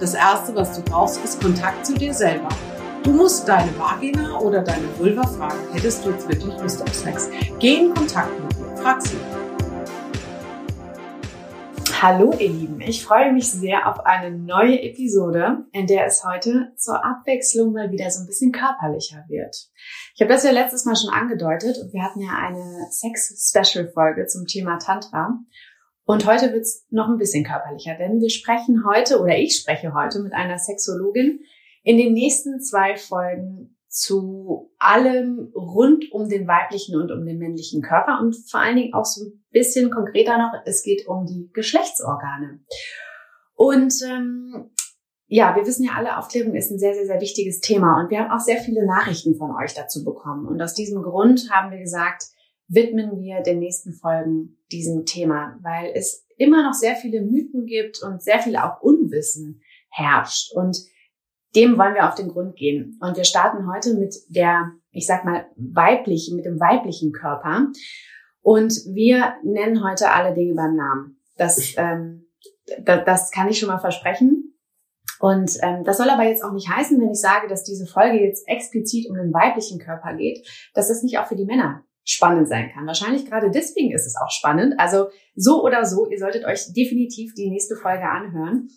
Das Erste, was du brauchst, ist Kontakt zu dir selber. Du musst deine Vagina oder deine Vulva fragen, hättest du jetzt wirklich Lust auf Sex? Geh in Kontakt mit dir. Frag sie. Hallo ihr Lieben, ich freue mich sehr auf eine neue Episode, in der es heute zur Abwechslung mal wieder so ein bisschen körperlicher wird. Ich habe das ja letztes Mal schon angedeutet und wir hatten ja eine Sex-Special-Folge zum Thema Tantra. Und heute wird's noch ein bisschen körperlicher, denn wir sprechen heute oder ich spreche heute mit einer Sexologin in den nächsten zwei Folgen zu allem rund um den weiblichen und um den männlichen Körper und vor allen Dingen auch so ein bisschen konkreter noch, es geht um die Geschlechtsorgane. Und ähm, ja, wir wissen ja alle, Aufklärung ist ein sehr, sehr, sehr wichtiges Thema und wir haben auch sehr viele Nachrichten von euch dazu bekommen. Und aus diesem Grund haben wir gesagt, widmen wir den nächsten Folgen diesem Thema, weil es immer noch sehr viele Mythen gibt und sehr viel auch Unwissen herrscht. Und dem wollen wir auf den Grund gehen. Und wir starten heute mit der, ich sag mal, weiblichen, mit dem weiblichen Körper. Und wir nennen heute alle Dinge beim Namen. Das, ähm, das, das kann ich schon mal versprechen. Und ähm, das soll aber jetzt auch nicht heißen, wenn ich sage, dass diese Folge jetzt explizit um den weiblichen Körper geht, dass das nicht auch für die Männer spannend sein kann. Wahrscheinlich gerade deswegen ist es auch spannend. Also so oder so, ihr solltet euch definitiv die nächste Folge anhören.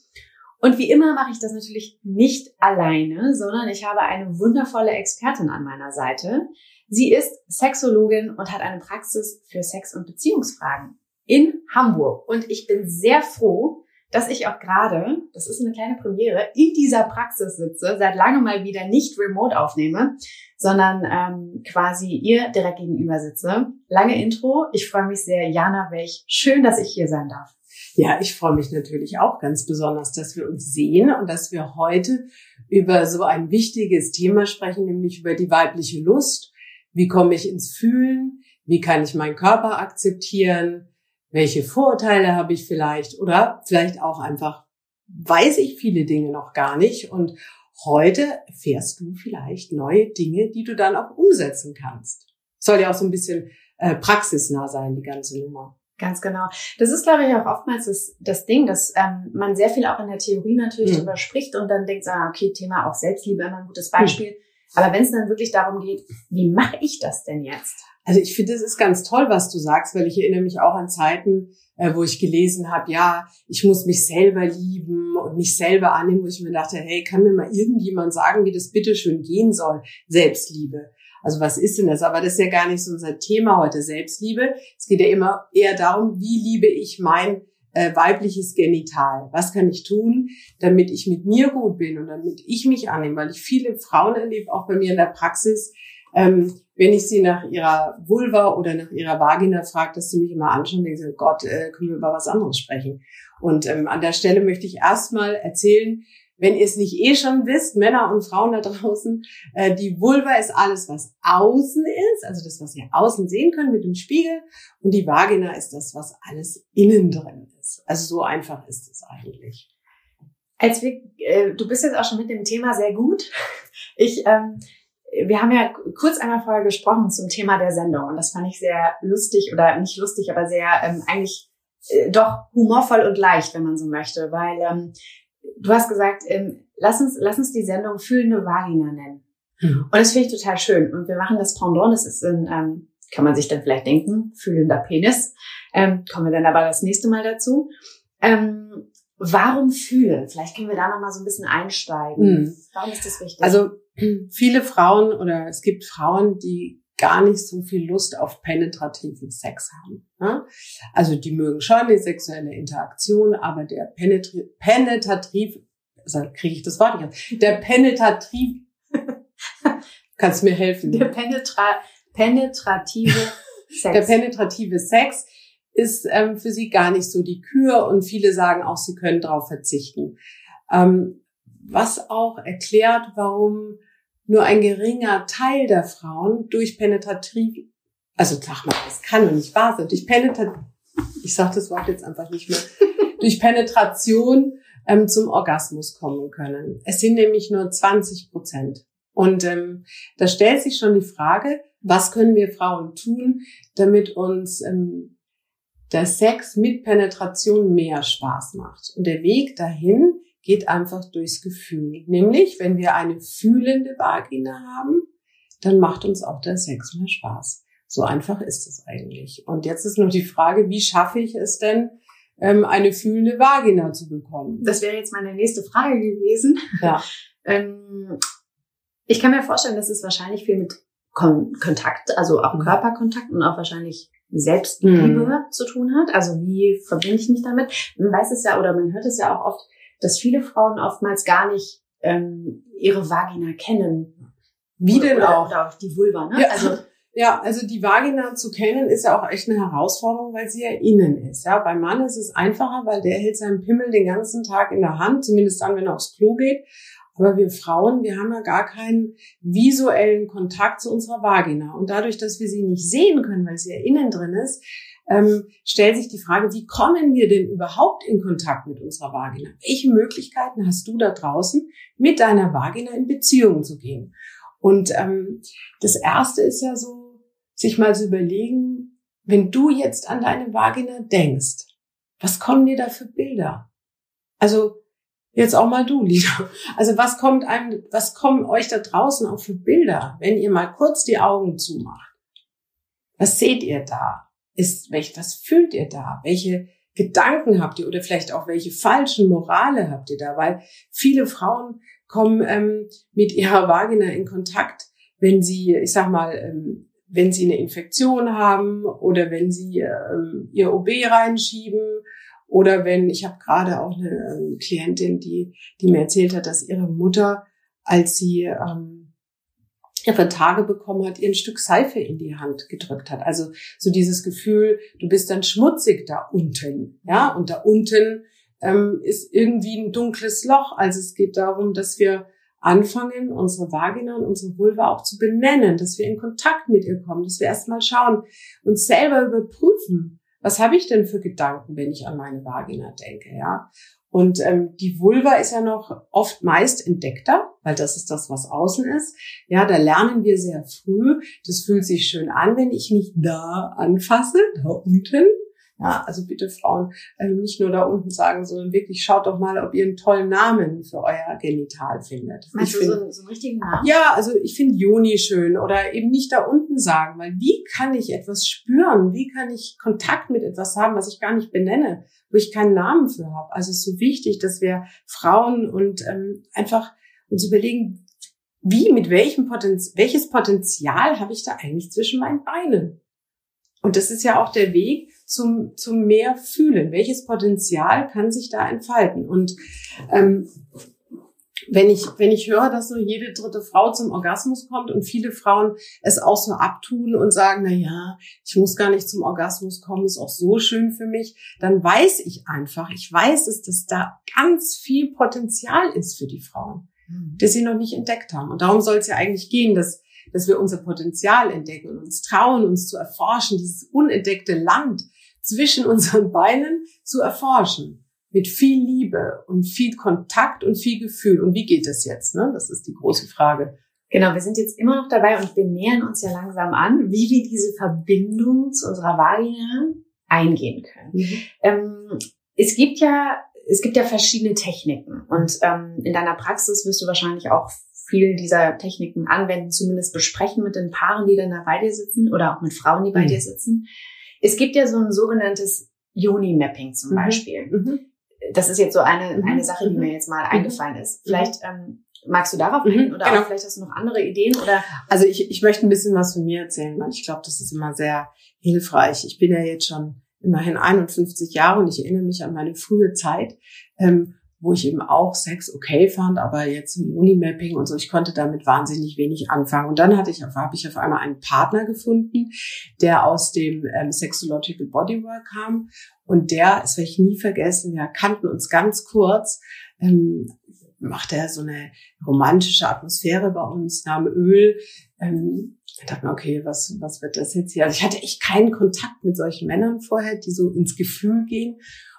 Und wie immer mache ich das natürlich nicht alleine, sondern ich habe eine wundervolle Expertin an meiner Seite. Sie ist Sexologin und hat eine Praxis für Sex- und Beziehungsfragen in Hamburg. Und ich bin sehr froh, dass ich auch gerade, das ist eine kleine Premiere, in dieser Praxis sitze, seit langem mal wieder nicht remote aufnehme, sondern ähm, quasi ihr direkt gegenüber sitze. Lange Intro. Ich freue mich sehr. Jana Welch, schön, dass ich hier sein darf. Ja, ich freue mich natürlich auch ganz besonders, dass wir uns sehen und dass wir heute über so ein wichtiges Thema sprechen, nämlich über die weibliche Lust. Wie komme ich ins Fühlen? Wie kann ich meinen Körper akzeptieren? Welche Vorurteile habe ich vielleicht oder vielleicht auch einfach weiß ich viele Dinge noch gar nicht und heute erfährst du vielleicht neue Dinge, die du dann auch umsetzen kannst. Soll ja auch so ein bisschen äh, praxisnah sein, die ganze Nummer. Ganz genau. Das ist, glaube ich, auch oftmals das, das Ding, dass ähm, man sehr viel auch in der Theorie natürlich mhm. drüber spricht und dann denkt, ah, okay, Thema auch Selbstliebe immer ein gutes Beispiel. Mhm. Aber wenn es dann wirklich darum geht, wie mache ich das denn jetzt? Also ich finde, es ist ganz toll, was du sagst, weil ich erinnere mich auch an Zeiten, äh, wo ich gelesen habe, ja, ich muss mich selber lieben und mich selber annehmen, wo ich mir dachte, hey, kann mir mal irgendjemand sagen, wie das bitteschön gehen soll? Selbstliebe. Also was ist denn das? Aber das ist ja gar nicht so unser Thema heute, Selbstliebe. Es geht ja immer eher darum, wie liebe ich mein äh, weibliches Genital? Was kann ich tun, damit ich mit mir gut bin und damit ich mich annehme? Weil ich viele Frauen erlebe, auch bei mir in der Praxis, ähm, wenn ich sie nach ihrer Vulva oder nach ihrer Vagina frage, dass sie mich immer anschauen und denken, Gott, äh, können wir über was anderes sprechen? Und ähm, an der Stelle möchte ich erstmal erzählen, wenn ihr es nicht eh schon wisst, Männer und Frauen da draußen, äh, die Vulva ist alles, was außen ist, also das, was ihr außen sehen könnt mit dem Spiegel. Und die Vagina ist das, was alles innen drin ist. Also so einfach ist es eigentlich. Als wir, äh, du bist jetzt auch schon mit dem Thema sehr gut. Ich ähm, wir haben ja kurz einmal vorher gesprochen zum Thema der Sendung und das fand ich sehr lustig oder nicht lustig, aber sehr ähm, eigentlich äh, doch humorvoll und leicht, wenn man so möchte, weil ähm, du hast gesagt, ähm, lass uns lass uns die Sendung fühlende Vagina nennen. Mhm. Und das finde ich total schön und wir machen das Pendant, das ist ein ähm, kann man sich dann vielleicht denken, fühlender Penis. Ähm, kommen wir dann aber das nächste Mal dazu. Ähm, warum fühlen? Vielleicht können wir da noch mal so ein bisschen einsteigen. Mhm. Warum ist das wichtig? Also viele Frauen oder es gibt Frauen, die gar nicht so viel Lust auf penetrativen Sex haben. Ne? Also die mögen schon die sexuelle Interaktion, aber der penetri penetrativ, also kriege ich das Wort nicht der penetrativ, kannst du mir helfen? Der penetra penetrative Sex. Der penetrative Sex ist ähm, für sie gar nicht so die Kür und viele sagen auch, sie können darauf verzichten. Ähm, was auch erklärt, warum nur ein geringer Teil der Frauen durch penetrativ, also sag mal, das kann doch nicht wahr sein, durch penetrativ, ich sage das Wort jetzt einfach nicht mehr, durch Penetration ähm, zum Orgasmus kommen können. Es sind nämlich nur 20 Prozent. Und ähm, da stellt sich schon die Frage, was können wir Frauen tun, damit uns ähm, der Sex mit Penetration mehr Spaß macht. Und der Weg dahin geht einfach durchs Gefühl. Nämlich, wenn wir eine fühlende Vagina haben, dann macht uns auch der Sex mehr Spaß. So einfach ist es eigentlich. Und jetzt ist nur die Frage, wie schaffe ich es denn, ähm, eine fühlende Vagina zu bekommen? Das wäre jetzt meine nächste Frage gewesen. Ja. ähm, ich kann mir vorstellen, dass es wahrscheinlich viel mit Kon Kontakt, also auch Mhm. Körperkontakt und auch wahrscheinlich Selbstliebe Mhm. zu tun hat. Also wie verbinde ich mich damit? Man weiß es ja oder man hört es ja auch oft, dass viele Frauen oftmals gar nicht ähm, ihre Vagina kennen. Wie denn oder, auch? Oder auch die Vulva, ne? Ja. Also Ja, also die Vagina zu kennen ist ja auch echt eine Herausforderung, weil sie ja innen ist. Ja, beim Mann ist es einfacher, weil der hält seinen Pimmel den ganzen Tag in der Hand, zumindest dann, wenn er aufs Klo geht. Aber wir Frauen, wir haben ja gar keinen visuellen Kontakt zu unserer Vagina. Und dadurch, dass wir sie nicht sehen können, weil sie ja innen drin ist, ähm, stellt sich die Frage, wie kommen wir denn überhaupt in Kontakt mit unserer Vagina? Welche Möglichkeiten hast du da draußen, mit deiner Vagina in Beziehung zu gehen? Und ähm, das Erste ist ja so, sich mal zu überlegen, wenn du jetzt an deine Vagina denkst, was kommen dir da für Bilder? Also jetzt auch mal du, Lisa. Also was kommt einem, was kommen euch da draußen auch für Bilder, wenn ihr mal kurz die Augen zumacht? Was seht ihr da? Ist, welch, was fühlt ihr da? Welche Gedanken habt ihr oder vielleicht auch welche falschen Morale habt ihr da? Weil viele Frauen kommen ähm, mit ihrer Vagina in Kontakt, wenn sie, ich sag mal, ähm, wenn sie eine Infektion haben oder wenn sie ähm, ihr OB reinschieben oder wenn, ich habe gerade auch eine ähm, Klientin, die, die mir erzählt hat, dass ihre Mutter, als sie ähm, ihre Tage bekommen hat, ihr ein Stück Seife in die Hand gedrückt hat. Also so dieses Gefühl, du bist dann schmutzig da unten, ja, und da unten ähm, ist irgendwie ein dunkles Loch. Also es geht darum, dass wir anfangen, unsere Vagina und unsere Vulva auch zu benennen, dass wir in Kontakt mit ihr kommen, dass wir erstmal schauen, uns selber überprüfen, was habe ich denn für Gedanken, wenn ich an meine Vagina denke, ja? Und ähm, die Vulva ist ja noch oft meist entdeckter, weil das ist das, was außen ist. Ja, da lernen wir sehr früh. Das fühlt sich schön an, wenn ich mich da anfasse, da unten. Ja, also bitte Frauen ähm, nicht nur da unten sagen, sondern wirklich schaut doch mal, ob ihr einen tollen Namen für euer Genital findet. meinst Ich du find- so, einen- so einen richtigen Namen? ja, also ich finde Joni schön oder eben nicht da unten sagen, weil wie kann ich etwas spüren? Wie kann ich Kontakt mit etwas haben, was ich gar nicht benenne, wo ich keinen Namen für habe? Also es ist so wichtig, dass wir Frauen und ähm, einfach uns überlegen, wie, mit welchem Potenzial, welches Potenzial habe ich da eigentlich zwischen meinen Beinen? Und das ist ja auch der Weg zum, zum mehr fühlen. Welches Potenzial kann sich da entfalten? Und ähm, wenn ich, wenn ich höre, dass nur jede dritte Frau zum Orgasmus kommt und viele Frauen es auch so abtun und sagen, na ja, ich muss gar nicht zum Orgasmus kommen, ist auch so schön für mich, dann weiß ich einfach, ich weiß es, dass da ganz viel Potenzial ist für die Frauen, Mhm. das sie noch nicht entdeckt haben. Und darum soll es ja eigentlich gehen, dass, dass wir unser Potenzial entdecken und uns trauen, uns zu erforschen, dieses unentdeckte Land zwischen unseren Beinen zu erforschen mit viel Liebe und viel Kontakt und viel Gefühl. Und wie geht es jetzt? Ne? Das ist die große Frage. Genau, wir sind jetzt immer noch dabei und wir nähern uns ja langsam an, wie wir diese Verbindung zu unserer Vagina eingehen können. Ähm, es gibt ja, es gibt ja verschiedene Techniken und ähm, in deiner Praxis wirst du wahrscheinlich auch viele dieser Techniken anwenden, zumindest besprechen mit den Paaren, die dann da bei dir sitzen oder auch mit Frauen, die bei Mhm. dir sitzen. Es gibt ja so ein sogenanntes Yoni-Mapping zum Mhm. Beispiel. Mhm. Das ist jetzt so eine, Mhm. eine Sache, die Mhm. mir jetzt mal eingefallen ist. Vielleicht ähm, magst du darauf Mhm, eingehen oder genau. auch vielleicht hast du noch andere Ideen oder Also ich, ich möchte ein bisschen was von mir erzählen, weil ich glaube, das ist immer sehr hilfreich. Ich bin ja jetzt schon immerhin 51 Jahre und ich erinnere mich an meine frühe Zeit, ähm, wo ich eben auch Sex okay fand, aber jetzt so Unimapping und so, ich konnte damit wahnsinnig wenig anfangen. Und dann hatte ich, auf- habe ich auf einmal einen Partner gefunden, der aus dem ähm, Sexological Bodywork kam. Und der, das werde ich nie vergessen, wir kannten uns ganz kurz, ähm, machte er so eine romantische Atmosphäre bei uns, nahm Öl. Ähm, ich dachte mir, okay, was, was wird das jetzt hier? Also ich hatte echt keinen Kontakt mit solchen Männern vorher, die so ins Gefühl gehen.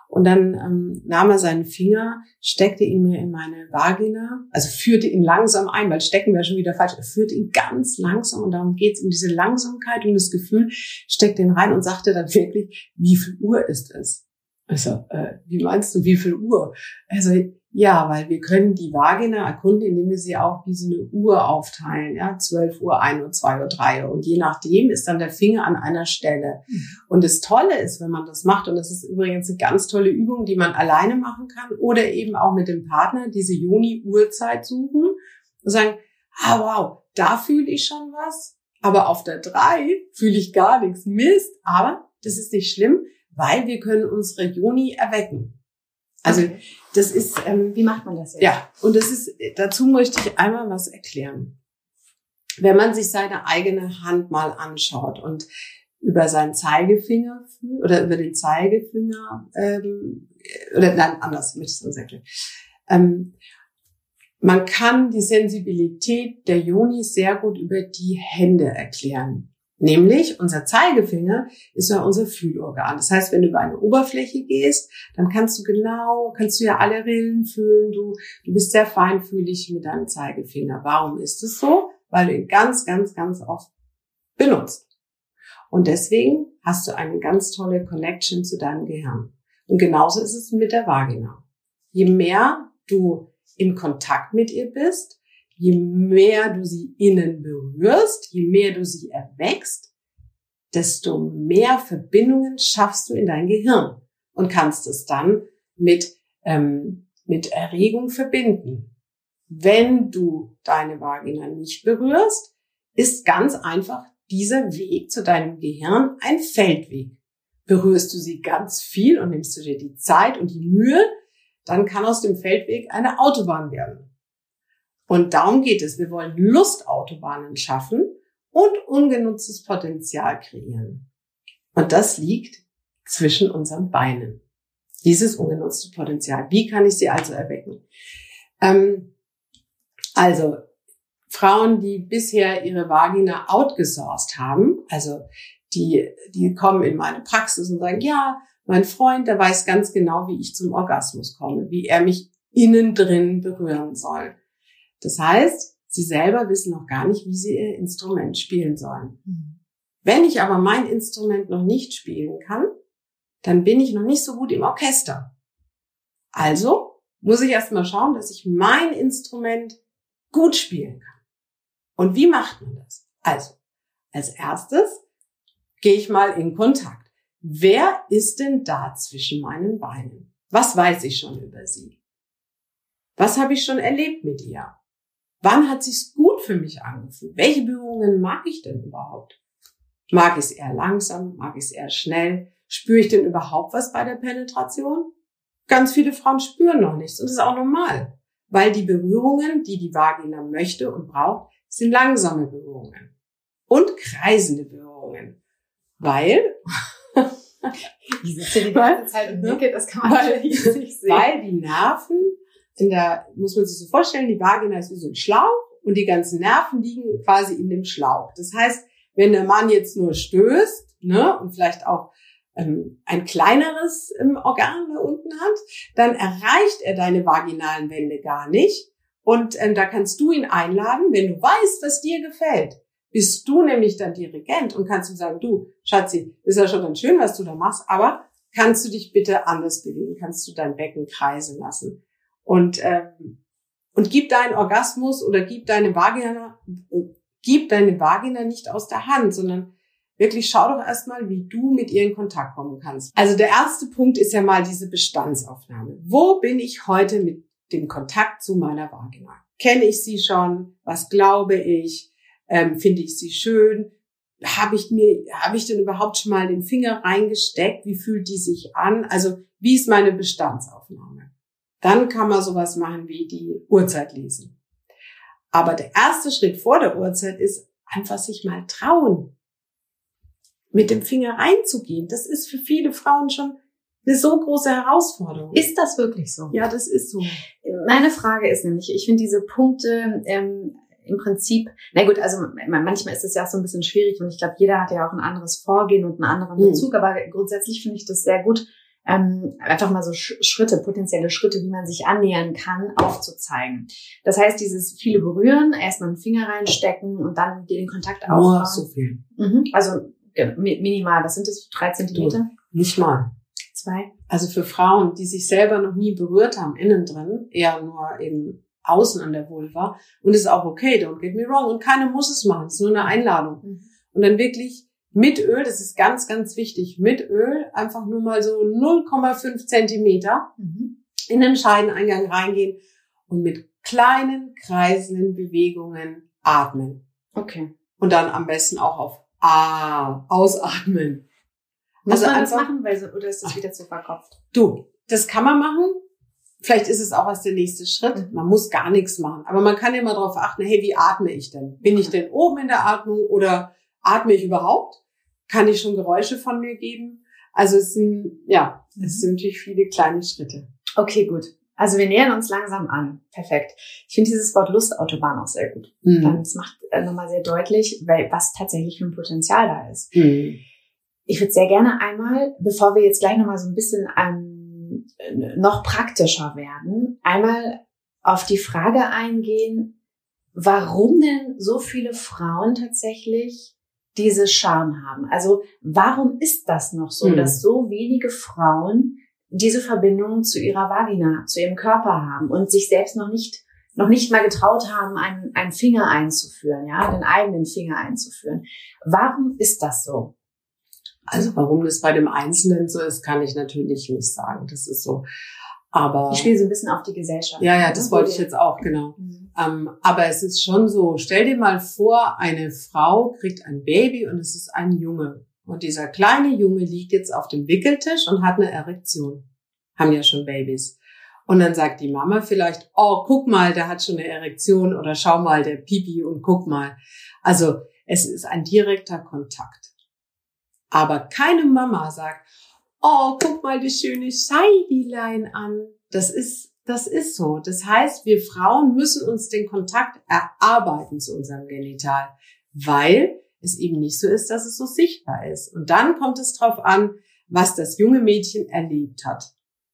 Und dann ähm, nahm er seinen Finger, steckte ihn mir in meine Vagina, also führte ihn langsam ein, weil stecken wäre schon wieder falsch. Er führte ihn ganz langsam und darum geht es um diese Langsamkeit und das Gefühl, steckte ihn rein und sagte dann wirklich, wie viel Uhr ist es? Also, äh, wie meinst du, wie viel Uhr? Also, ja, weil wir können die Vagina erkunden, indem wir sie auch wie so eine Uhr aufteilen. Ja, 12 Uhr, 1 Uhr, 2 Uhr, 3 Uhr. Und je nachdem ist dann der Finger an einer Stelle. Mhm. Und das Tolle ist, wenn man das macht, und das ist übrigens eine ganz tolle Übung, die man alleine machen kann oder eben auch mit dem Partner, diese Juni-Uhrzeit suchen und sagen, ah wow, da fühle ich schon was, aber auf der 3 fühle ich gar nichts. Mist, aber das ist nicht schlimm, weil wir können unsere Joni erwecken. Also okay. das ist, ähm, wie macht man das jetzt? Ja, und das ist, dazu möchte ich einmal was erklären. Wenn man sich seine eigene Hand mal anschaut und über seinen Zeigefinger oder über den Zeigefinger ähm, oder nein, anders, ich möchte es uns erklären. Ähm, man kann die Sensibilität der Joni sehr gut über die Hände erklären. Nämlich unser Zeigefinger ist ja unser Fühlorgan. Das heißt, wenn du über eine Oberfläche gehst, dann kannst du genau, kannst du ja alle Rillen fühlen. Du, du bist sehr feinfühlig mit deinem Zeigefinger. Warum ist es so? Weil du ihn ganz, ganz, ganz oft benutzt. Und deswegen hast du eine ganz tolle Connection zu deinem Gehirn. Und genauso ist es mit der Vagina. Je mehr du in Kontakt mit ihr bist, je mehr du sie innen berührst, je mehr du sie erwächst, desto mehr Verbindungen schaffst du in dein Gehirn und kannst es dann mit, ähm, mit Erregung verbinden. Wenn du deine Vagina nicht berührst, ist ganz einfach dieser Weg zu deinem Gehirn ein Feldweg. Berührst du sie ganz viel und nimmst du dir die Zeit und die Mühe, dann kann aus dem Feldweg eine Autobahn werden. Und darum geht es. Wir wollen Lustautobahnen schaffen und ungenutztes Potenzial kreieren. Und das liegt zwischen unseren Beinen. Dieses ungenutzte Potenzial. Wie kann ich sie also erwecken? Ähm, also Frauen, die bisher ihre Vagina outgesourced haben, also die, die kommen in meine Praxis und sagen, ja, mein Freund, der weiß ganz genau, wie ich zum Orgasmus komme, wie er mich innen drin berühren soll. Das heißt, sie selber wissen noch gar nicht, wie sie ihr Instrument spielen sollen. Mhm. Wenn ich aber mein Instrument noch nicht spielen kann, dann bin ich noch nicht so gut im Orchester. Also muss ich erstmal schauen, dass ich mein Instrument gut spielen kann. Und wie macht man das? Also, als erstes gehe ich mal in Kontakt. Wer ist denn da zwischen meinen Beinen? Was weiß ich schon über sie? Was habe ich schon erlebt mit ihr? Wann hat sich's gut für mich angefühlt? Welche Berührungen mag ich denn überhaupt? Mag ich es eher langsam? Mag ich es eher schnell? Spüre ich denn überhaupt was bei der Penetration? Ganz viele Frauen spüren noch nichts und das ist auch normal, weil die Berührungen, die die Vagina möchte und braucht, sind langsame Berührungen und kreisende Berührungen, weil ich sitze die ganze Zeit und nicke, das kann man weil, nicht sehen. Weil die Nerven in der, muss man sich so vorstellen, die Vagina ist wie so ein Schlauch und die ganzen Nerven liegen quasi in dem Schlauch. Das heißt, wenn der Mann jetzt nur stößt, ne, und vielleicht auch ähm, ein kleineres ähm, Organ da unten hat, dann erreicht er deine vaginalen Wände gar nicht. Und ähm, da kannst du ihn einladen, wenn du weißt, was dir gefällt. Bist du nämlich dann Dirigent und kannst ihm sagen, du, Schatzi, ist ja schon ganz schön, was du da machst, aber kannst du dich bitte anders bewegen? Kannst du dein Becken kreisen lassen? Und, ähm, und gib deinen Orgasmus oder gib deine Vagina, gib deine Vagina nicht aus der Hand, sondern wirklich schau doch erstmal, wie du mit ihr in Kontakt kommen kannst. Also der erste Punkt ist ja mal diese Bestandsaufnahme. Wo bin ich heute mit dem Kontakt zu meiner Vagina? Kenne ich sie schon? Was glaube ich? Ähm, Finde ich sie schön? Habe ich mir, habe ich denn überhaupt schon mal den Finger reingesteckt? Wie fühlt die sich an? Also wie ist meine Bestandsaufnahme? Dann kann man sowas machen wie die Uhrzeit lesen. Aber der erste Schritt vor der Uhrzeit ist einfach sich mal trauen, mit dem Finger reinzugehen. Das ist für viele Frauen schon eine so große Herausforderung. Ist das wirklich so? Ja, das ist so. Meine Frage ist nämlich, ich finde diese Punkte ähm, im Prinzip, na gut, also manchmal ist es ja auch so ein bisschen schwierig und ich glaube, jeder hat ja auch ein anderes Vorgehen und einen anderen hm. Bezug, mhm. aber grundsätzlich finde ich das sehr gut, ähm, einfach mal so Schritte, potenzielle Schritte, wie man sich annähern kann, aufzuzeigen. Das heißt, dieses viele berühren, erstmal einen Finger reinstecken und dann den Kontakt aufbauen. Nur so viel. Mhm. Also minimal, was sind das, drei Zentimeter? Nicht mal. Zwei? Also für Frauen, die sich selber noch nie berührt haben, innen drin, eher nur eben außen an der Vulva. Und ist auch okay, don't get me wrong. Und keiner muss es machen, es ist nur eine Einladung. Mhm. Und dann wirklich mit Öl, das ist ganz, ganz wichtig, mit Öl einfach nur mal so 0,5 Zentimeter mhm. in den Scheideneingang reingehen und mit kleinen, kreisenden Bewegungen atmen. Okay. Und dann am besten auch auf A ausatmen. Muss also man das machen, weil so, oder ist das wieder zu verkopft? Du, das kann man machen. Vielleicht ist es auch erst der nächste Schritt. Mhm. Man muss gar nichts machen. Aber man kann immer darauf achten, hey, wie atme ich denn? Bin ich denn oben in der Atmung oder atme ich überhaupt? Kann ich schon Geräusche von mir geben? Also es sind, ja, es mhm. sind natürlich viele kleine Schritte. Okay, gut. Also wir nähern uns langsam an. Perfekt. Ich finde dieses Wort Lustautobahn auch sehr gut. Mhm. Das macht äh, nochmal sehr deutlich, was tatsächlich für ein Potenzial da ist. Mhm. Ich würde sehr gerne einmal, bevor wir jetzt gleich nochmal so ein bisschen ähm, noch praktischer werden, einmal auf die Frage eingehen, warum denn so viele Frauen tatsächlich diese Scham haben. Also warum ist das noch so, mhm. dass so wenige Frauen diese Verbindung zu ihrer Vagina, zu ihrem Körper haben und sich selbst noch nicht noch nicht mal getraut haben, einen, einen Finger einzuführen, ja, den eigenen Finger einzuführen. Warum ist das so? Also warum das bei dem Einzelnen so ist, kann ich natürlich nicht sagen. Das ist so. Aber ich spiele so ein bisschen auf die Gesellschaft. Ja, ja, das wollte ich jetzt auch genau. Mhm. Ähm, aber es ist schon so. Stell dir mal vor, eine Frau kriegt ein Baby und es ist ein Junge. Und dieser kleine Junge liegt jetzt auf dem Wickeltisch und hat eine Erektion. Haben ja schon Babys. Und dann sagt die Mama vielleicht, oh, guck mal, der hat schon eine Erektion oder schau mal, der Pipi und guck mal. Also es ist ein direkter Kontakt. Aber keine Mama sagt, oh, guck mal die schöne Scheidilein an. Das ist, das ist so. Das heißt, wir Frauen müssen uns den Kontakt erarbeiten zu unserem Genital, weil es eben nicht so ist, dass es so sichtbar ist. Und dann kommt es darauf an, was das junge Mädchen erlebt hat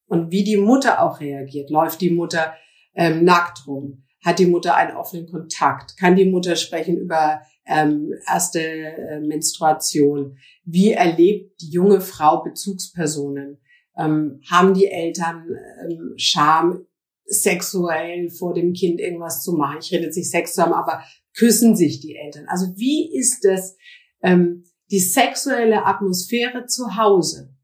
und wie die Mutter auch reagiert. Läuft die Mutter ähm, nackt rum? Hat die Mutter einen offenen Kontakt? Kann die Mutter sprechen über ähm, erste äh, Menstruation? Wie erlebt die junge Frau Bezugspersonen? Ähm, haben die Eltern ähm, Scham, sexuell vor dem Kind irgendwas zu machen? Ich rede jetzt nicht Sex zusammen, aber küssen sich die Eltern? Also wie ist das ähm, die sexuelle Atmosphäre zu Hause?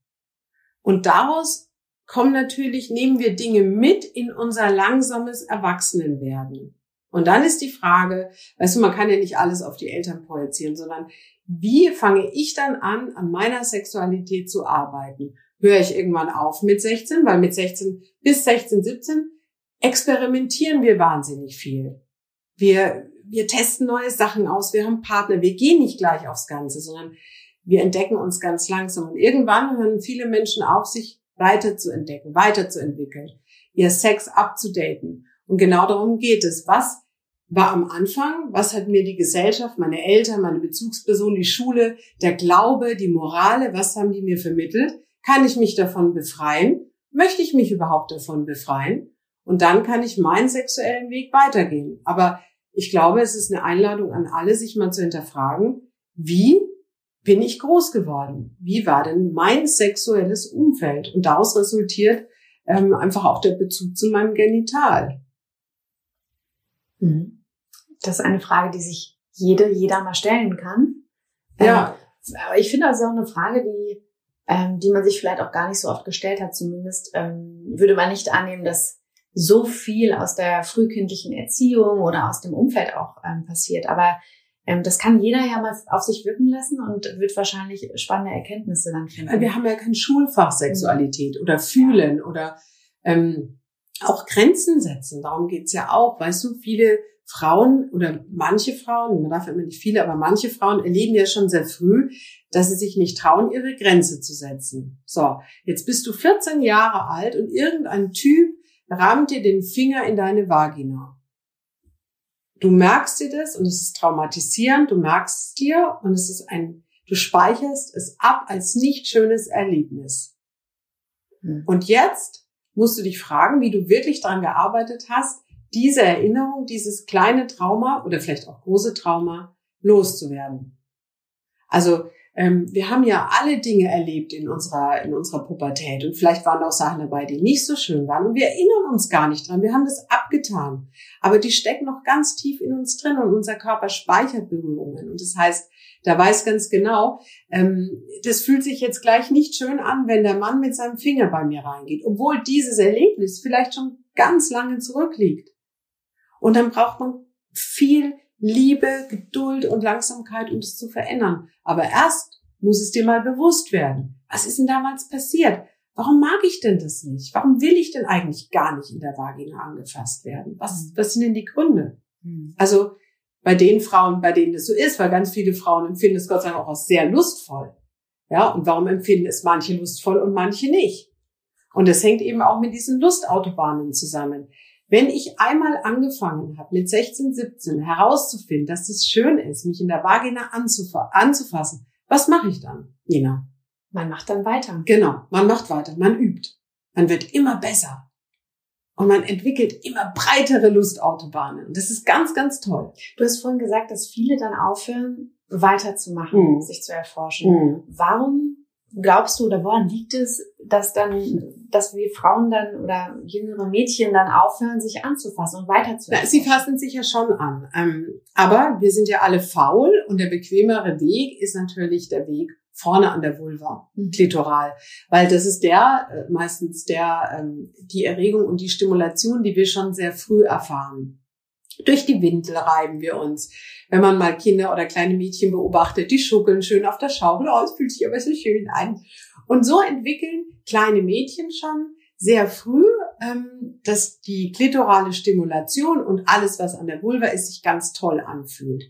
Und daraus kommen natürlich, nehmen wir Dinge mit in unser langsames Erwachsenenwerden. Und dann ist die Frage, weißt du, man kann ja nicht alles auf die Eltern projizieren, sondern wie fange ich dann an, an meiner Sexualität zu arbeiten? Höre ich irgendwann auf mit 16, weil mit 16 bis 16, 17 experimentieren wir wahnsinnig viel. Wir, wir testen neue Sachen aus, wir haben Partner, wir gehen nicht gleich aufs Ganze, sondern wir entdecken uns ganz langsam. Und irgendwann hören viele Menschen auf, sich weiterzuentdecken, weiterzuentwickeln, ihr Sex abzudaten. Und genau darum geht es. Was war am Anfang, was hat mir die Gesellschaft, meine Eltern, meine Bezugsperson, die Schule, der Glaube, die Morale, was haben die mir vermittelt? Kann ich mich davon befreien? Möchte ich mich überhaupt davon befreien? Und dann kann ich meinen sexuellen Weg weitergehen. Aber ich glaube, es ist eine Einladung an alle, sich mal zu hinterfragen, wie bin ich groß geworden? Wie war denn mein sexuelles Umfeld? Und daraus resultiert ähm, einfach auch der Bezug zu meinem Genital. Mhm. Das ist eine Frage, die sich jede, jeder mal stellen kann. Ja. Ähm, aber ich finde, das ist auch eine Frage, die, ähm, die man sich vielleicht auch gar nicht so oft gestellt hat. Zumindest ähm, würde man nicht annehmen, dass so viel aus der frühkindlichen Erziehung oder aus dem Umfeld auch ähm, passiert. Aber ähm, das kann jeder ja mal auf sich wirken lassen und wird wahrscheinlich spannende Erkenntnisse dann finden. Wir haben ja kein Schulfach Sexualität mhm. oder Fühlen oder ähm, auch Grenzen setzen. Darum geht's ja auch. Weißt du, viele Frauen oder manche Frauen, man darf immer nicht viele, aber manche Frauen erleben ja schon sehr früh, dass sie sich nicht trauen, ihre Grenze zu setzen. So, jetzt bist du 14 Jahre alt und irgendein Typ rammt dir den Finger in deine Vagina. Du merkst dir das und es ist traumatisierend, du merkst es dir und es ist ein, du speicherst es ab als nicht schönes Erlebnis. Hm. Und jetzt musst du dich fragen, wie du wirklich daran gearbeitet hast, diese Erinnerung, dieses kleine Trauma oder vielleicht auch große Trauma loszuwerden. Also ähm, wir haben ja alle Dinge erlebt in unserer, in unserer Pubertät und vielleicht waren auch Sachen dabei, die nicht so schön waren und wir erinnern uns gar nicht dran. Wir haben das abgetan. Aber die stecken noch ganz tief in uns drin und unser Körper speichert Berührungen. Und das heißt, da weiß ganz genau, ähm, das fühlt sich jetzt gleich nicht schön an, wenn der Mann mit seinem Finger bei mir reingeht, obwohl dieses Erlebnis vielleicht schon ganz lange zurückliegt. Und dann braucht man viel Liebe, Geduld und Langsamkeit, um das zu verändern. Aber erst muss es dir mal bewusst werden. Was ist denn damals passiert? Warum mag ich denn das nicht? Warum will ich denn eigentlich gar nicht in der Vagina angefasst werden? Was, was sind denn die Gründe? Mhm. Also bei den Frauen, bei denen es so ist, weil ganz viele Frauen empfinden es Gott sei Dank auch als sehr lustvoll. Ja, und warum empfinden es manche lustvoll und manche nicht? Und das hängt eben auch mit diesen Lustautobahnen zusammen. Wenn ich einmal angefangen habe, mit 16, 17 herauszufinden, dass es schön ist, mich in der Vagina anzufassen, was mache ich dann, Nina? Man macht dann weiter. Genau, man macht weiter, man übt. Man wird immer besser. Und man entwickelt immer breitere Lustautobahnen. Und das ist ganz, ganz toll. Du hast vorhin gesagt, dass viele dann aufhören, weiterzumachen, mhm. sich zu erforschen. Mhm. Warum glaubst du oder woran liegt es, dass dann, dass wir Frauen dann oder jüngere Mädchen dann aufhören, sich anzufassen und weiterzufassen? Sie fassen sich ja schon an. Ähm, aber wir sind ja alle faul und der bequemere Weg ist natürlich der Weg vorne an der Vulva, mhm. klitoral, weil das ist der äh, meistens der ähm, die Erregung und die Stimulation, die wir schon sehr früh erfahren. Durch die Windel reiben wir uns. Wenn man mal Kinder oder kleine Mädchen beobachtet, die schuckeln schön auf der Schaukel, oh, es fühlt sich aber so schön an. Und so entwickeln kleine Mädchen schon sehr früh, ähm, dass die klitorale Stimulation und alles, was an der Vulva ist, sich ganz toll anfühlt.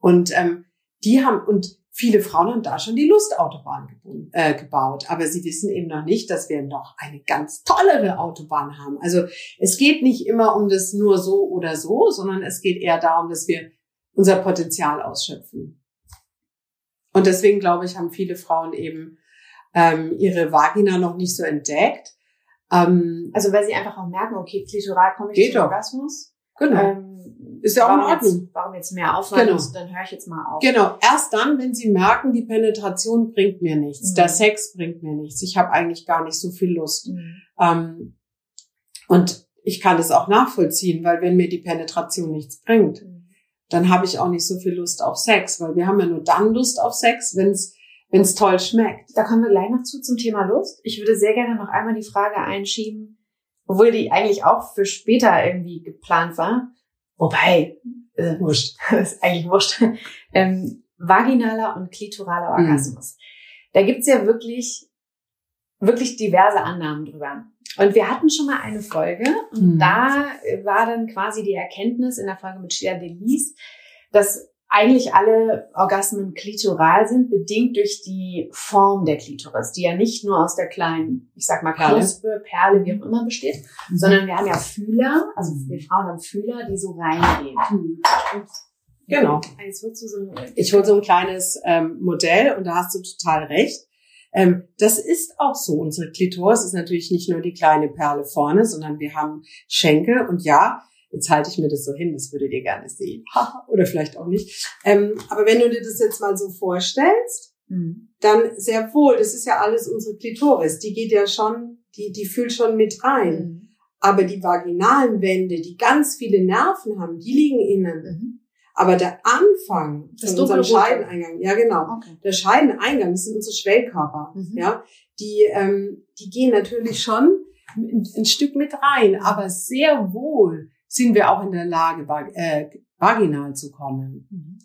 Und ähm, die haben, und viele Frauen haben da schon die Lustautobahn äh, gebaut, aber sie wissen eben noch nicht, dass wir noch eine ganz tollere Autobahn haben. Also es geht nicht immer um das nur so oder so, sondern es geht eher darum, dass wir unser Potenzial ausschöpfen. Und deswegen glaube ich, haben viele Frauen eben ähm, ihre Vagina noch nicht so entdeckt. Ähm, also weil sie einfach auch merken, okay, klitoral komme ich zum Orgasmus. Genau. Ähm, ist ja auch in Ordnung. Jetzt, warum jetzt mehr Aufwand genau. ist, dann höre ich jetzt mal auf. Genau, erst dann, wenn sie merken, die Penetration bringt mir nichts, mhm. der Sex bringt mir nichts, ich habe eigentlich gar nicht so viel Lust. Mhm. Ähm, und ich kann das auch nachvollziehen, weil wenn mir die Penetration nichts bringt, mhm. dann habe ich auch nicht so viel Lust auf Sex, weil wir haben ja nur dann Lust auf Sex, wenn es wenn es toll schmeckt. Da kommen wir gleich noch zu zum Thema Lust. Ich würde sehr gerne noch einmal die Frage einschieben, obwohl die eigentlich auch für später irgendwie geplant war. Wobei, äh, wurscht, ist eigentlich wurscht. Ähm, vaginaler und klitoraler mhm. Orgasmus. Mhm. Da gibt's ja wirklich, wirklich diverse Annahmen drüber. Und wir hatten schon mal eine Folge und mhm. da war dann quasi die Erkenntnis in der Folge mit Shia Delis, dass eigentlich alle Orgasmen klitoral sind, bedingt durch die Form der Klitoris, die ja nicht nur aus der kleinen, ich sag mal, Knospe, Perle, wie auch immer besteht, mhm. sondern wir haben ja Fühler, also wir Frauen haben Fühler, die so reingehen. Mhm. Genau. ich hole so ein kleines ähm, Modell und da hast du total recht. Ähm, das ist auch so. Unsere Klitoris ist natürlich nicht nur die kleine Perle vorne, sondern wir haben Schenkel und ja, Jetzt halte ich mir das so hin, das würdet ihr gerne sehen. Oder vielleicht auch nicht. Ähm, aber wenn du dir das jetzt mal so vorstellst, mhm. dann sehr wohl, das ist ja alles unsere Klitoris. Die geht ja schon, die, die fühlt schon mit rein. Mhm. Aber die vaginalen Wände, die ganz viele Nerven haben, die liegen innen. Mhm. Aber der Anfang das von unserem Scheideneingang, ja genau, okay. der Scheideneingang, das sind unsere Schwellkörper, mhm. ja, die, ähm, die gehen natürlich schon ein, ein Stück mit rein, aber sehr wohl sind wir auch in der Lage, äh, vaginal zu kommen. Mhm.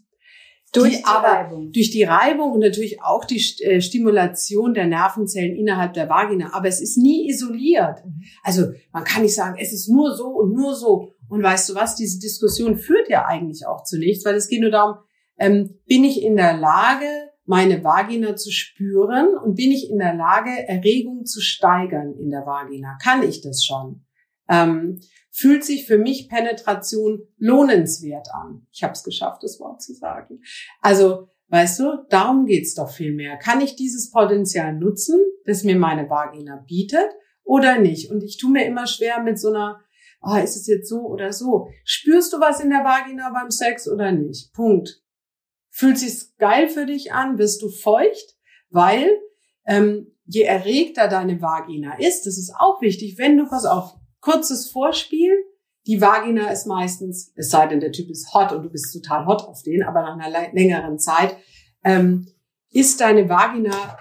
Durch die, die Reibung. durch die Reibung und natürlich auch die äh, Stimulation der Nervenzellen innerhalb der Vagina. Aber es ist nie isoliert. Mhm. Also man kann nicht sagen, es ist nur so und nur so. Und weißt du was? Diese Diskussion führt ja eigentlich auch zu nichts, weil es geht nur darum, ähm, bin ich in der Lage, meine Vagina zu spüren und bin ich in der Lage, Erregung zu steigern in der Vagina? Kann ich das schon? Ähm, fühlt sich für mich Penetration lohnenswert an. Ich habe es geschafft, das Wort zu sagen. Also, weißt du, darum geht's doch viel mehr. Kann ich dieses Potenzial nutzen, das mir meine Vagina bietet, oder nicht? Und ich tue mir immer schwer mit so einer, oh, ist es jetzt so oder so? Spürst du was in der Vagina beim Sex oder nicht? Punkt. Fühlt sich's geil für dich an? Wirst du feucht? Weil ähm, je erregter deine Vagina ist, das ist auch wichtig, wenn du, pass auf, kurzes Vorspiel, die Vagina ist meistens, es sei denn, der Typ ist hot und du bist total hot auf den, aber nach einer längeren Zeit, ähm, ist deine Vagina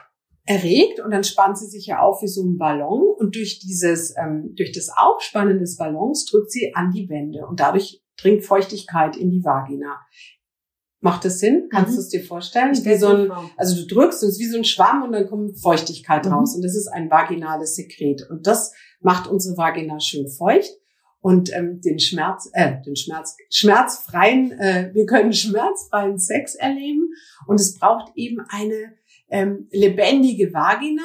erregt und dann spannt sie sich ja auf wie so ein Ballon und durch dieses, ähm, durch das Aufspannen des Ballons drückt sie an die Wände und dadurch dringt Feuchtigkeit in die Vagina. Macht das Sinn? Kannst mhm. du es dir vorstellen? Wie so ein, also du drückst und es ist wie so ein Schwamm und dann kommt Feuchtigkeit mhm. raus und das ist ein vaginales Sekret und das macht unsere Vagina schön feucht und ähm, den Schmerz, äh, den Schmerz, schmerzfreien, äh, wir können schmerzfreien Sex erleben und es braucht eben eine ähm, lebendige Vagina,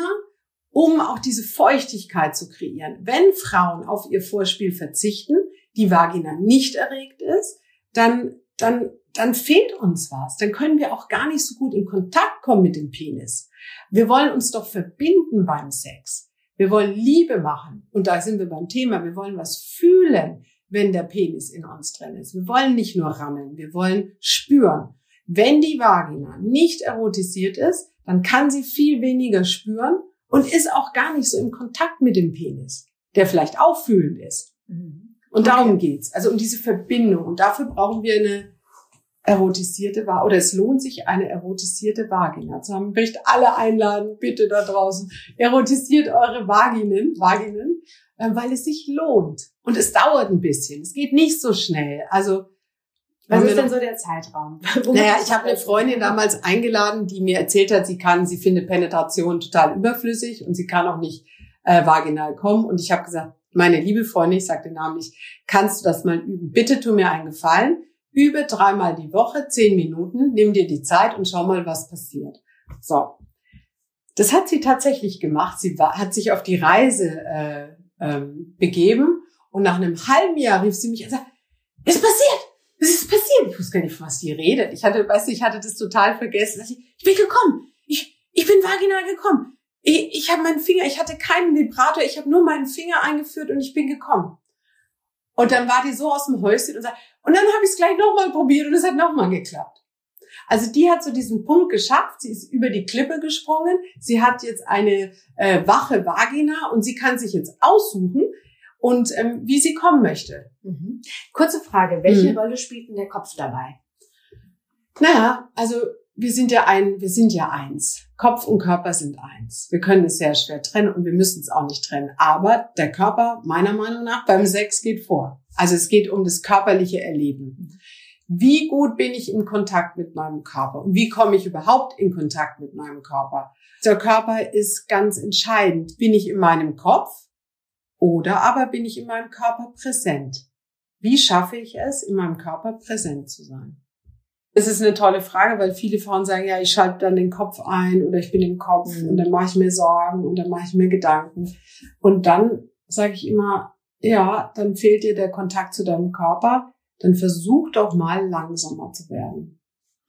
um auch diese Feuchtigkeit zu kreieren. Wenn Frauen auf ihr Vorspiel verzichten, die Vagina nicht erregt ist, dann, dann, dann fehlt uns was. Dann können wir auch gar nicht so gut in Kontakt kommen mit dem Penis. Wir wollen uns doch verbinden beim Sex. Wir wollen Liebe machen. Und da sind wir beim Thema. Wir wollen was fühlen, wenn der Penis in uns drin ist. Wir wollen nicht nur rammeln. Wir wollen spüren. Wenn die Vagina nicht erotisiert ist, dann kann sie viel weniger spüren und ist auch gar nicht so im Kontakt mit dem Penis, der vielleicht auch fühlend ist. Mhm. Und okay. darum geht's. Also um diese Verbindung. Und dafür brauchen wir eine erotisierte Vagina. Oder es lohnt sich, eine erotisierte Vagina zu haben. Ich möchte alle einladen, bitte da draußen. Erotisiert eure Vaginen, Vaginen, äh, weil es sich lohnt. Und es dauert ein bisschen. Es geht nicht so schnell. Also was ist denn so der Zeitraum? naja, ich habe eine Freundin damals eingeladen, die mir erzählt hat, sie kann, sie findet Penetration total überflüssig und sie kann auch nicht äh, vaginal kommen. Und ich habe gesagt, meine liebe Freundin, ich sage den Namen nicht, kannst du das mal üben? Bitte tu mir einen Gefallen. Übe dreimal die Woche, zehn Minuten, nimm dir die Zeit und schau mal, was passiert. So. Das hat sie tatsächlich gemacht. Sie war, hat sich auf die Reise äh, ähm, begeben und nach einem halben Jahr rief sie mich und sagte, es passiert! was ist passiert? Ich wusste gar nicht, was die redet. Ich hatte, weißt du, ich hatte das total vergessen. Ich bin gekommen. Ich, ich bin vaginal gekommen. Ich, ich habe meinen Finger, ich hatte keinen Vibrator, ich habe nur meinen Finger eingeführt und ich bin gekommen. Und dann war die so aus dem Häuschen und sagt, und dann habe ich es gleich nochmal probiert und es hat nochmal geklappt. Also die hat so diesen Punkt geschafft, sie ist über die Klippe gesprungen, sie hat jetzt eine äh, wache Vagina und sie kann sich jetzt aussuchen, und ähm, wie sie kommen möchte. Mhm. Kurze Frage, welche mhm. Rolle spielt denn der Kopf dabei? Naja, also wir sind ja ein, wir sind ja eins. Kopf und Körper sind eins. Wir können es sehr schwer trennen und wir müssen es auch nicht trennen. Aber der Körper, meiner Meinung nach, beim Sex geht vor. Also es geht um das körperliche Erleben. Wie gut bin ich in Kontakt mit meinem Körper? Und wie komme ich überhaupt in Kontakt mit meinem Körper? Der Körper ist ganz entscheidend. Bin ich in meinem Kopf? Oder aber bin ich in meinem Körper präsent? Wie schaffe ich es, in meinem Körper präsent zu sein? Das ist eine tolle Frage, weil viele Frauen sagen, ja, ich schalte dann den Kopf ein oder ich bin im Kopf mhm. und dann mache ich mir Sorgen und dann mache ich mir Gedanken. Und dann sage ich immer, ja, dann fehlt dir der Kontakt zu deinem Körper, dann versuch doch mal langsamer zu werden.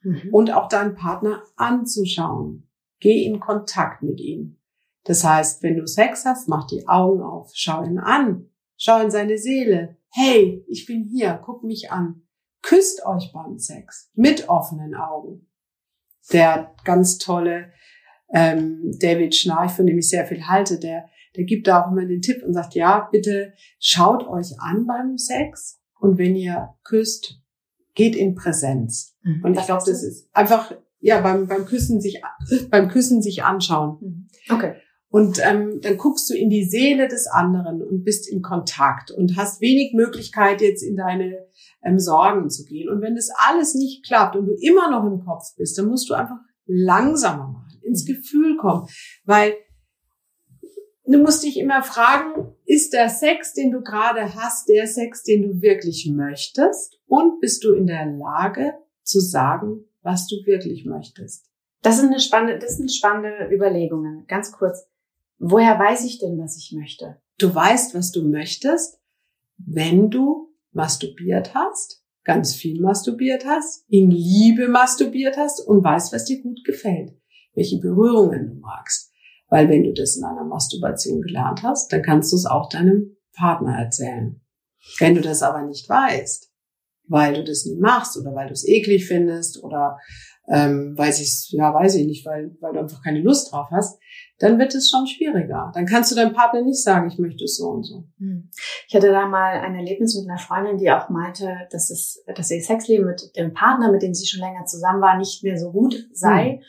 Mhm. Und auch deinen Partner anzuschauen. Geh in Kontakt mit ihm. Das heißt, wenn du Sex hast, mach die Augen auf, schau ihn an, schau in seine Seele. Hey, ich bin hier, guck mich an. Küsst euch beim Sex mit offenen Augen. Der ganz tolle ähm, David Schnarch, von dem ich sehr viel halte, der, der gibt da auch immer den Tipp und sagt, ja, bitte schaut euch an beim Sex und wenn ihr küsst, geht in Präsenz. Mhm. Und ich glaube, das ist einfach ja beim beim Küssen sich beim Küssen sich anschauen. Mhm. Okay. Und ähm, dann guckst du in die Seele des anderen und bist in Kontakt und hast wenig Möglichkeit, jetzt in deine ähm, Sorgen zu gehen. Und wenn das alles nicht klappt und du immer noch im Kopf bist, dann musst du einfach langsamer machen, ins Gefühl kommen. Weil du musst dich immer fragen, ist der Sex, den du gerade hast, der Sex, den du wirklich möchtest? Und bist du in der Lage zu sagen, was du wirklich möchtest? Das sind eine spannende, das sind spannende Überlegungen. Ganz kurz. Woher weiß ich denn, was ich möchte? Du weißt, was du möchtest, wenn du masturbiert hast, ganz viel masturbiert hast, in Liebe masturbiert hast und weißt, was dir gut gefällt, welche Berührungen du magst. Weil wenn du das in einer Masturbation gelernt hast, dann kannst du es auch deinem Partner erzählen. Wenn du das aber nicht weißt, weil du das nie machst oder weil du es eklig findest oder ähm, weil ich ja, weiß ich nicht, weil, weil du einfach keine Lust drauf hast, dann wird es schon schwieriger. Dann kannst du deinem Partner nicht sagen, ich möchte es so und so. Hm. Ich hatte da mal ein Erlebnis mit einer Freundin, die auch meinte, dass es, dass ihr Sexleben mit dem Partner, mit dem sie schon länger zusammen war, nicht mehr so gut sei.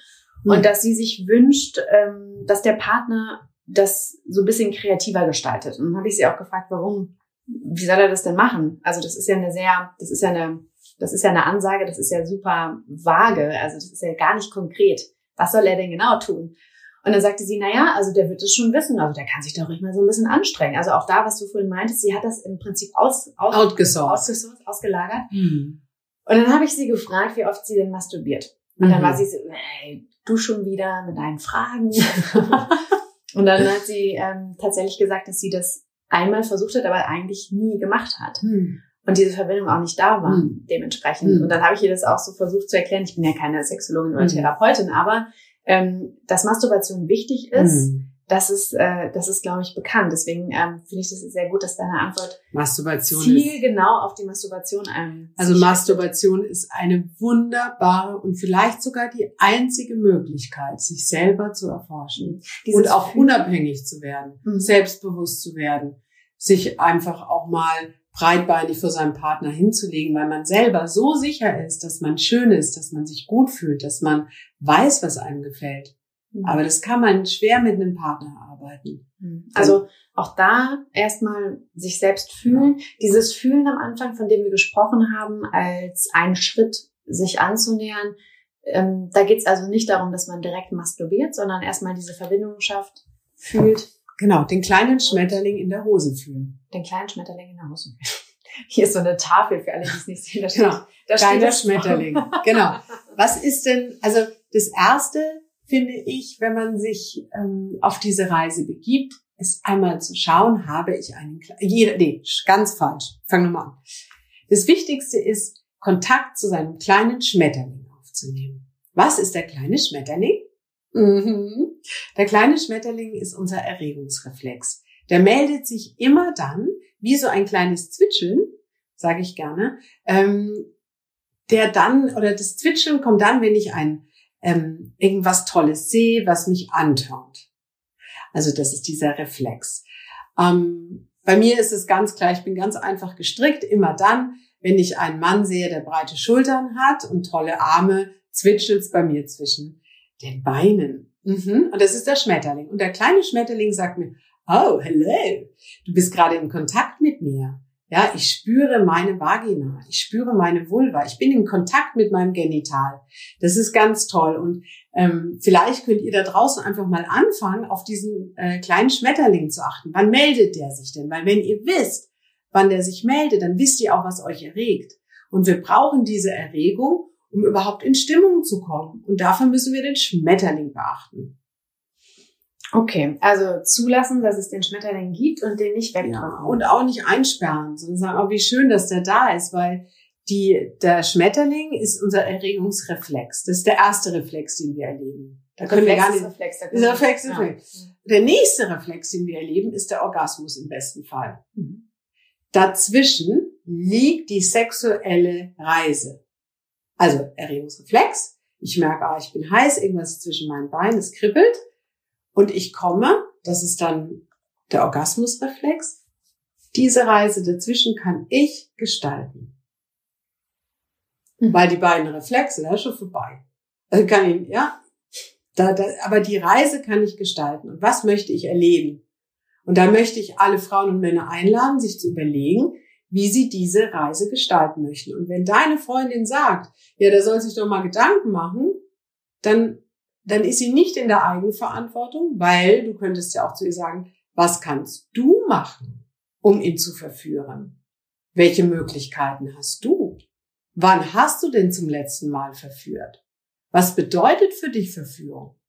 Mhm. Und dass sie sich wünscht, ähm, dass der Partner das so ein bisschen kreativer gestaltet. Und dann habe ich sie auch gefragt, warum? Wie soll er das denn machen? Also das ist ja eine sehr, das ist ja eine das ist ja eine Ansage, das ist ja super vage, also das ist ja gar nicht konkret. Was soll er denn genau tun? Und dann sagte sie, na ja, also der wird es schon wissen, also der kann sich doch ruhig mal so ein bisschen anstrengen. Also auch da, was du vorhin meintest, sie hat das im Prinzip aus, aus, outgesourced. ausgesourced, ausgelagert. Mhm. Und dann habe ich sie gefragt, wie oft sie denn masturbiert. Und mhm. dann war sie so, hey, du schon wieder mit deinen Fragen. und dann hat sie ähm, tatsächlich gesagt, dass sie das einmal versucht hat, aber eigentlich nie gemacht hat. Mhm und diese Verbindung auch nicht da war, mhm. dementsprechend. Mhm. Und dann habe ich ihr das auch so versucht zu erklären. Ich bin ja keine Sexologin oder mhm. Therapeutin, aber ähm, dass Masturbation wichtig ist, mhm. das ist, äh, das ist, glaube ich, bekannt. Deswegen ähm, finde ich das sehr gut, dass deine Antwort Masturbation Ziel ist, genau auf die Masturbation ein. Also Masturbation ist eine wunderbare und vielleicht sogar die einzige Möglichkeit, sich selber zu erforschen Dieses und auch unabhängig zu werden, mhm. selbstbewusst zu werden, sich einfach auch mal breitbeinig vor seinem Partner hinzulegen, weil man selber so sicher ist, dass man schön ist, dass man sich gut fühlt, dass man weiß, was einem gefällt. Mhm. Aber das kann man schwer mit einem Partner arbeiten. Mhm. Also auch da erstmal sich selbst fühlen. Dieses Fühlen am Anfang, von dem wir gesprochen haben, als einen Schritt sich anzunähern, ähm, da geht es also nicht darum, dass man direkt masturbiert, sondern erstmal diese Verbindung schafft, fühlt, Genau, den kleinen Schmetterling in der Hose fühlen. Den kleinen Schmetterling in der Hose. Hier ist so eine Tafel für alle, die es nicht sehen. Da steht, genau, da kleiner Schmetterling. genau. Was ist denn, also das Erste finde ich, wenn man sich ähm, auf diese Reise begibt, ist einmal zu schauen, habe ich einen, jeder, nee, ganz falsch. Fangen wir mal an. Das Wichtigste ist, Kontakt zu seinem kleinen Schmetterling aufzunehmen. Was ist der kleine Schmetterling? Mhm. Der kleine Schmetterling ist unser Erregungsreflex. Der meldet sich immer dann, wie so ein kleines Zwitscheln, sage ich gerne, ähm, der dann, oder das Zwitscheln kommt dann, wenn ich ein ähm, irgendwas Tolles sehe, was mich antörnt. Also das ist dieser Reflex. Ähm, bei mir ist es ganz klar, ich bin ganz einfach gestrickt. Immer dann, wenn ich einen Mann sehe, der breite Schultern hat und tolle Arme, zwitschelt's bei mir zwischen den Beinen. Mhm. Und das ist der Schmetterling. Und der kleine Schmetterling sagt mir, oh, hello, du bist gerade in Kontakt mit mir. Ja, ich spüre meine Vagina, ich spüre meine Vulva, ich bin in Kontakt mit meinem Genital. Das ist ganz toll. Und ähm, vielleicht könnt ihr da draußen einfach mal anfangen, auf diesen äh, kleinen Schmetterling zu achten. Wann meldet der sich denn? Weil wenn ihr wisst, wann der sich meldet, dann wisst ihr auch, was euch erregt. Und wir brauchen diese Erregung, um überhaupt in Stimmung zu kommen. Und dafür müssen wir den Schmetterling beachten. Okay, also zulassen, dass es den Schmetterling gibt und den nicht wegdrücken. Ja, und auch nicht einsperren, sondern sagen, oh, wie schön, dass der da ist, weil die, der Schmetterling ist unser Erregungsreflex. Das ist der erste Reflex, den wir erleben. Da können Reflex wir gar nicht. Reflex, da ist Reflex, ja. Reflex. Der nächste Reflex, den wir erleben, ist der Orgasmus im besten Fall. Mhm. Dazwischen liegt die sexuelle Reise. Also Erregungsreflex. Ich merke, ah, ich bin heiß, irgendwas zwischen meinen Beinen, es kribbelt. Und ich komme, das ist dann der Orgasmusreflex. Diese Reise dazwischen kann ich gestalten. Mhm. Weil die beiden Reflexe, da ist schon vorbei. Also kann ich, ja, da, da, aber die Reise kann ich gestalten. Und was möchte ich erleben? Und da möchte ich alle Frauen und Männer einladen, sich zu überlegen, wie sie diese Reise gestalten möchten. Und wenn deine Freundin sagt, ja, der soll sich doch mal Gedanken machen, dann, dann ist sie nicht in der Eigenverantwortung, weil du könntest ja auch zu ihr sagen, was kannst du machen, um ihn zu verführen? Welche Möglichkeiten hast du? Wann hast du denn zum letzten Mal verführt? Was bedeutet für dich Verführung?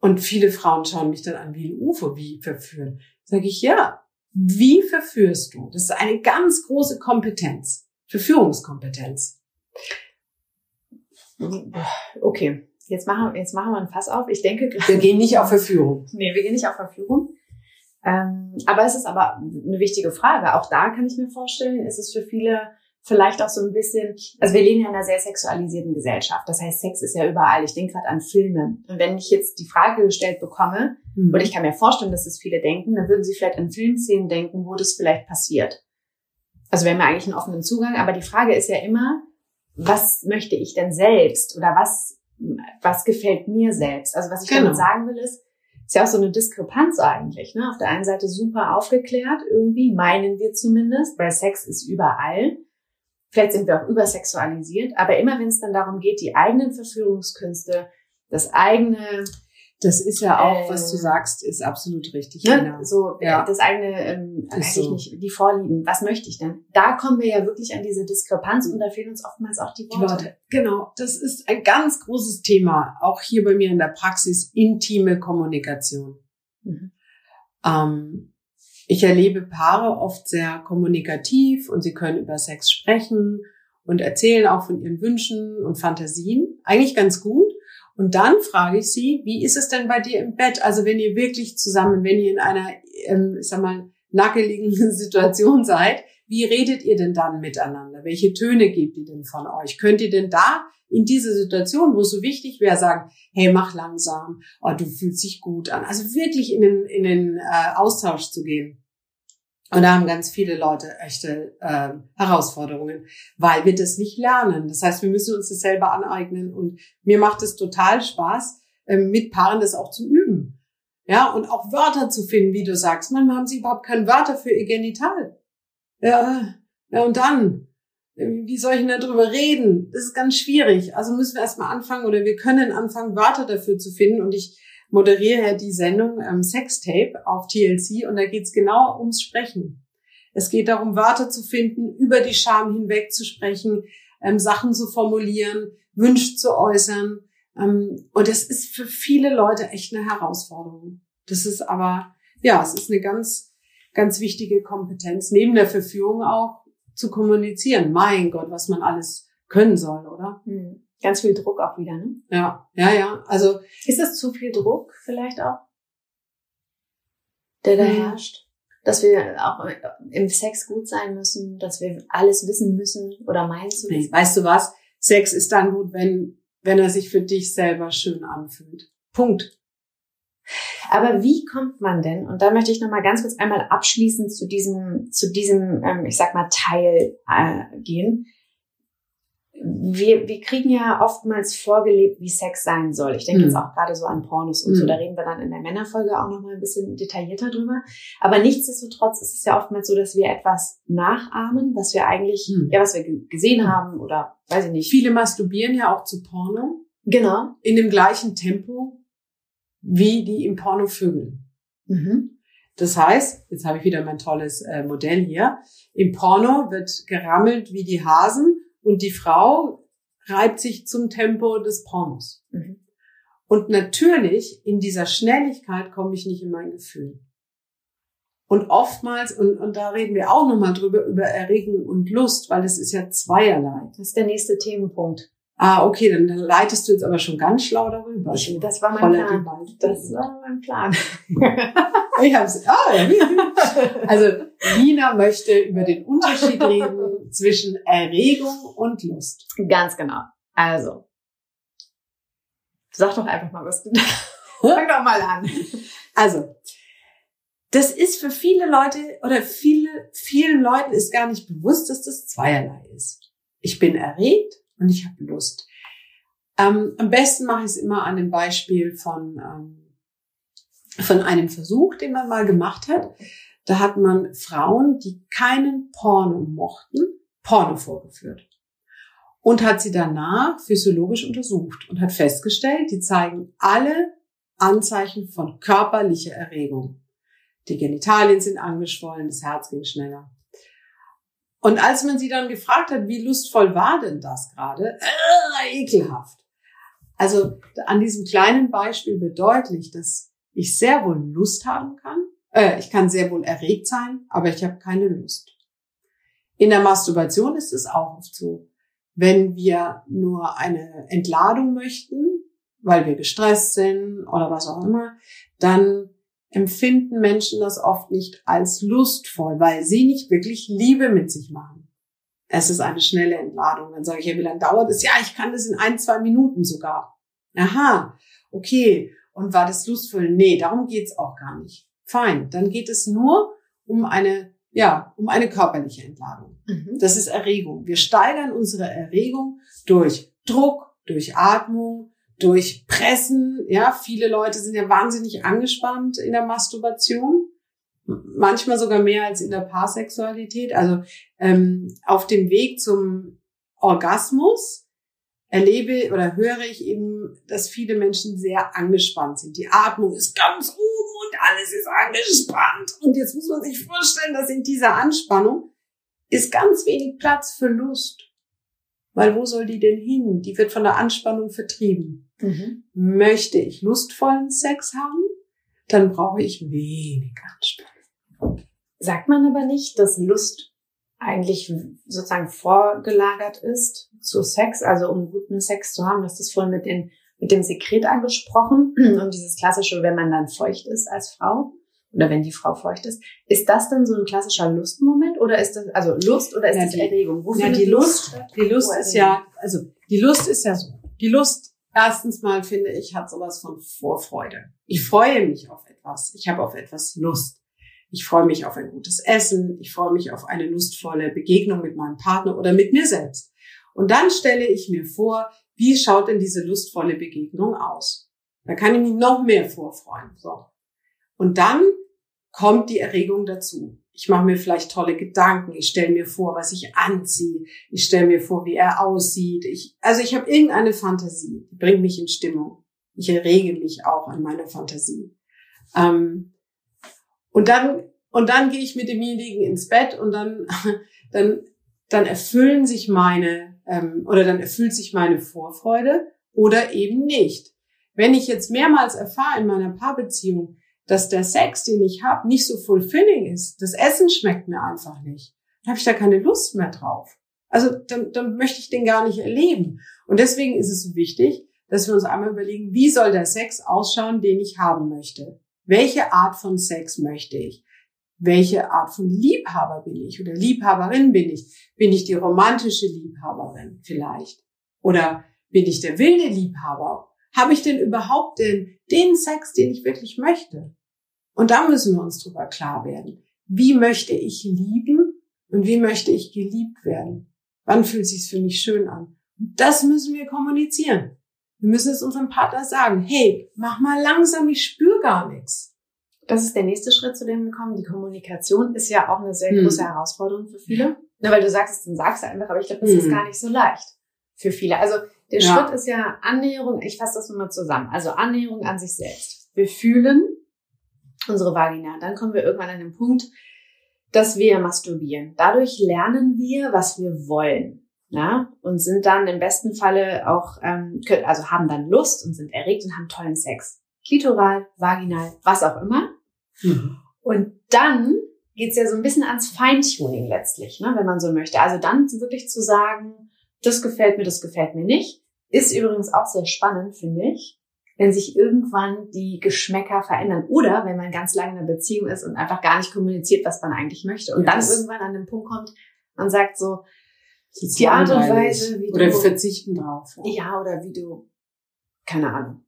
Und viele Frauen schauen mich dann an wie UFO, wie verführen. Sag ich, ja, wie verführst du? Das ist eine ganz große Kompetenz. Verführungskompetenz. Okay, jetzt machen, jetzt machen wir ein Fass auf. Ich denke, wir gehen nicht auf Verführung. Nee, wir gehen nicht auf Verführung. Ähm, aber es ist aber eine wichtige Frage. Auch da kann ich mir vorstellen, ist es für viele vielleicht auch so ein bisschen, also wir leben ja in einer sehr sexualisierten Gesellschaft. Das heißt, Sex ist ja überall. Ich denke gerade an Filme. Und wenn ich jetzt die Frage gestellt bekomme, mhm. und ich kann mir vorstellen, dass das viele denken, dann würden sie vielleicht an Filmszenen denken, wo das vielleicht passiert. Also wir haben ja eigentlich einen offenen Zugang, aber die Frage ist ja immer, was möchte ich denn selbst oder was, was gefällt mir selbst? Also was ich genau. damit sagen will ist, ist ja auch so eine Diskrepanz eigentlich. Ne? Auf der einen Seite super aufgeklärt, irgendwie meinen wir zumindest, weil Sex ist überall. Vielleicht sind wir auch übersexualisiert, aber immer wenn es dann darum geht, die eigenen Verführungskünste, das eigene das ist ja auch, äh, was du sagst, ist absolut richtig. Ne? Genau. So ja. das eigene, ähm, weiß so. ich nicht, die Vorlieben. Was möchte ich denn? Da kommen wir ja wirklich an diese Diskrepanz und da fehlen uns oftmals auch die Worte. Worte. Genau, das ist ein ganz großes Thema, auch hier bei mir in der Praxis, intime Kommunikation. Mhm. Ähm, ich erlebe Paare oft sehr kommunikativ und sie können über Sex sprechen und erzählen auch von ihren Wünschen und Fantasien. Eigentlich ganz gut. Und dann frage ich sie, wie ist es denn bei dir im Bett? Also wenn ihr wirklich zusammen, wenn ihr in einer, ähm, sag mal, nackeligen Situation seid, wie redet ihr denn dann miteinander? Welche Töne gebt ihr denn von euch? Könnt ihr denn da in dieser Situation, wo es so wichtig wäre, sagen, hey, mach langsam, oh, du fühlst dich gut an. Also wirklich in den, in den äh, Austausch zu gehen. Und da haben ganz viele Leute echte äh, Herausforderungen, weil wir das nicht lernen. Das heißt, wir müssen uns das selber aneignen. Und mir macht es total Spaß, äh, mit Paaren das auch zu üben. Ja, und auch Wörter zu finden, wie du sagst. Manchmal haben sie überhaupt keine Wörter für ihr Genital. Ja, ja und dann? Wie soll ich denn darüber reden? Das ist ganz schwierig. Also müssen wir erstmal anfangen oder wir können anfangen, Wörter dafür zu finden. Und ich moderiere ja die Sendung ähm, Sextape auf TLC und da geht's genau ums Sprechen. Es geht darum, Wörter zu finden, über die Scham hinweg zu sprechen, ähm, Sachen zu formulieren, Wünsche zu äußern. Ähm, und das ist für viele Leute echt eine Herausforderung. Das ist aber, ja, es ist eine ganz, ganz wichtige Kompetenz, neben der Verführung auch zu kommunizieren. Mein Gott, was man alles können soll, oder? Hm. Ganz viel Druck auch wieder, ne? Ja, ja, ja. Also ist das zu viel Druck vielleicht auch, der da mhm. herrscht? Dass wir auch im Sex gut sein müssen, dass wir alles wissen müssen oder meinen zu wissen. Weißt du was? Sex ist dann gut, wenn, wenn er sich für dich selber schön anfühlt. Punkt. Aber wie kommt man denn, und da möchte ich nochmal ganz kurz einmal abschließend zu diesem, zu diesem, ähm, ich sag mal, Teil äh, gehen wir, wir kriegen ja oftmals vorgelebt, wie Sex sein soll. Ich denke mhm. jetzt auch gerade so an Pornos und mhm. so. Da reden wir dann in der Männerfolge auch nochmal ein bisschen detaillierter drüber. Aber nichtsdestotrotz ist es ja oftmals so, dass wir etwas nachahmen, was wir eigentlich, mhm. ja, was wir gesehen haben oder weiß ich nicht. Viele masturbieren ja auch zu Porno. Genau. In dem gleichen Tempo, wie die im Porno vögeln. Mhm. Das heißt, jetzt habe ich wieder mein tolles äh, Modell hier. Im Porno wird gerammelt wie die Hasen und die Frau reibt sich zum Tempo des Pornos. Mhm. Und natürlich, in dieser Schnelligkeit komme ich nicht in mein Gefühl. Und oftmals, und, und da reden wir auch nochmal drüber, über Erregung und Lust, weil es ist ja zweierlei. Das ist der nächste Themenpunkt. Ah, okay, dann, leitest du jetzt aber schon ganz schlau darüber. Ich, das war mein Plan. Das war mein Plan. ich hab's. Ah, ja. Also Nina möchte über den Unterschied reden zwischen Erregung und Lust. Ganz genau. Also, sag doch einfach mal was. Fang doch mal an. Also, das ist für viele Leute oder viele, vielen Leuten ist gar nicht bewusst, dass das zweierlei ist. Ich bin erregt und ich habe Lust. Ähm, am besten mache ich es immer an dem Beispiel von, ähm, von einem Versuch, den man mal gemacht hat. Da hat man Frauen, die keinen Porno mochten, Porno vorgeführt und hat sie danach physiologisch untersucht und hat festgestellt, die zeigen alle Anzeichen von körperlicher Erregung. Die Genitalien sind angeschwollen, das Herz ging schneller. Und als man sie dann gefragt hat, wie lustvoll war denn das gerade, äh, ekelhaft. Also an diesem kleinen Beispiel deutlich, dass ich sehr wohl Lust haben kann. Äh, ich kann sehr wohl erregt sein, aber ich habe keine Lust. In der Masturbation ist es auch oft so. Wenn wir nur eine Entladung möchten, weil wir gestresst sind oder was auch immer, dann empfinden Menschen das oft nicht als lustvoll, weil sie nicht wirklich Liebe mit sich machen. Es ist eine schnelle Entladung. Dann sage ich, ja, wie lange dauert es? Ja, ich kann das in ein, zwei Minuten sogar. Aha, okay. Und war das lustvoll? Nee, darum geht's auch gar nicht. Fein. Dann geht es nur um eine, ja, um eine körperliche Entladung. Mhm. Das ist Erregung. Wir steigern unsere Erregung durch Druck, durch Atmung, durch Pressen. Ja, viele Leute sind ja wahnsinnig angespannt in der Masturbation. Manchmal sogar mehr als in der Paarsexualität. Also ähm, auf dem Weg zum Orgasmus erlebe oder höre ich eben, dass viele Menschen sehr angespannt sind. Die Atmung ist ganz oben und alles ist angespannt. Und jetzt muss man sich vorstellen, dass in dieser Anspannung ist ganz wenig Platz für Lust. Weil wo soll die denn hin? Die wird von der Anspannung vertrieben. Mhm. Möchte ich lustvollen Sex haben, dann brauche ich wenig Anspannung. Sagt man aber nicht, dass Lust eigentlich sozusagen vorgelagert ist zu Sex, also um guten Sex zu haben, dass das vorhin mit, den, mit dem Sekret angesprochen und dieses klassische, wenn man dann feucht ist als Frau oder wenn die Frau feucht ist, ist das dann so ein klassischer Lustmoment oder ist das also Lust oder ist ja, das die, Erregung? Wo ja, die Lust, Lust die Lust ist ja, also die Lust ist ja so. Die Lust erstens mal finde ich hat sowas von Vorfreude. Ich freue mich auf etwas. Ich habe auf etwas Lust. Ich freue mich auf ein gutes Essen. Ich freue mich auf eine lustvolle Begegnung mit meinem Partner oder mit mir selbst. Und dann stelle ich mir vor, wie schaut denn diese lustvolle Begegnung aus? Da kann ich mich noch mehr vorfreuen. So. Und dann kommt die Erregung dazu. Ich mache mir vielleicht tolle Gedanken. Ich stelle mir vor, was ich anziehe. Ich stelle mir vor, wie er aussieht. Ich, also ich habe irgendeine Fantasie, die bringt mich in Stimmung. Ich errege mich auch an meiner Fantasie. Ähm, und dann, und dann gehe ich mit demjenigen ins Bett und dann, dann, dann erfüllen sich meine, ähm, oder dann erfüllt sich meine Vorfreude oder eben nicht. Wenn ich jetzt mehrmals erfahre in meiner Paarbeziehung, dass der Sex, den ich habe, nicht so fulfilling ist, das Essen schmeckt mir einfach nicht, dann habe ich da keine Lust mehr drauf. Also dann, dann möchte ich den gar nicht erleben. Und deswegen ist es so wichtig, dass wir uns einmal überlegen, wie soll der Sex ausschauen, den ich haben möchte. Welche Art von Sex möchte ich? Welche Art von Liebhaber bin ich oder Liebhaberin bin ich? Bin ich die romantische Liebhaberin vielleicht? Oder bin ich der wilde Liebhaber? Habe ich denn überhaupt den, den Sex, den ich wirklich möchte? Und da müssen wir uns drüber klar werden. Wie möchte ich lieben und wie möchte ich geliebt werden? Wann fühlt es sich für mich schön an? Das müssen wir kommunizieren. Wir müssen es unserem Partner sagen, hey, mach mal langsam, ich spüre gar nichts. Das ist der nächste Schritt, zu dem wir kommen. Die Kommunikation ist ja auch eine sehr hm. große Herausforderung für viele. Na, weil du sagst es, dann sagst du einfach, aber ich glaube, das hm. ist gar nicht so leicht für viele. Also der ja. Schritt ist ja Annäherung, ich fasse das nochmal zusammen. Also Annäherung an sich selbst. Wir fühlen unsere Vagina. Dann kommen wir irgendwann an den Punkt, dass wir masturbieren. Dadurch lernen wir, was wir wollen ja, und sind dann im besten Falle auch, ähm, also haben dann Lust und sind erregt und haben tollen Sex. Klitoral, vaginal, was auch immer. Mhm. Und dann geht's ja so ein bisschen ans Feintuning letztlich, ne, wenn man so möchte. Also dann wirklich zu sagen, das gefällt mir, das gefällt mir nicht. Ist übrigens auch sehr spannend, finde ich, wenn sich irgendwann die Geschmäcker verändern. Oder wenn man ganz lange in einer Beziehung ist und einfach gar nicht kommuniziert, was man eigentlich möchte. Und yes. dann irgendwann an den Punkt kommt, man sagt so, die Art und Weise, wie oder du... Oder verzichten drauf. Ja. ja, oder wie du... Keine Ahnung.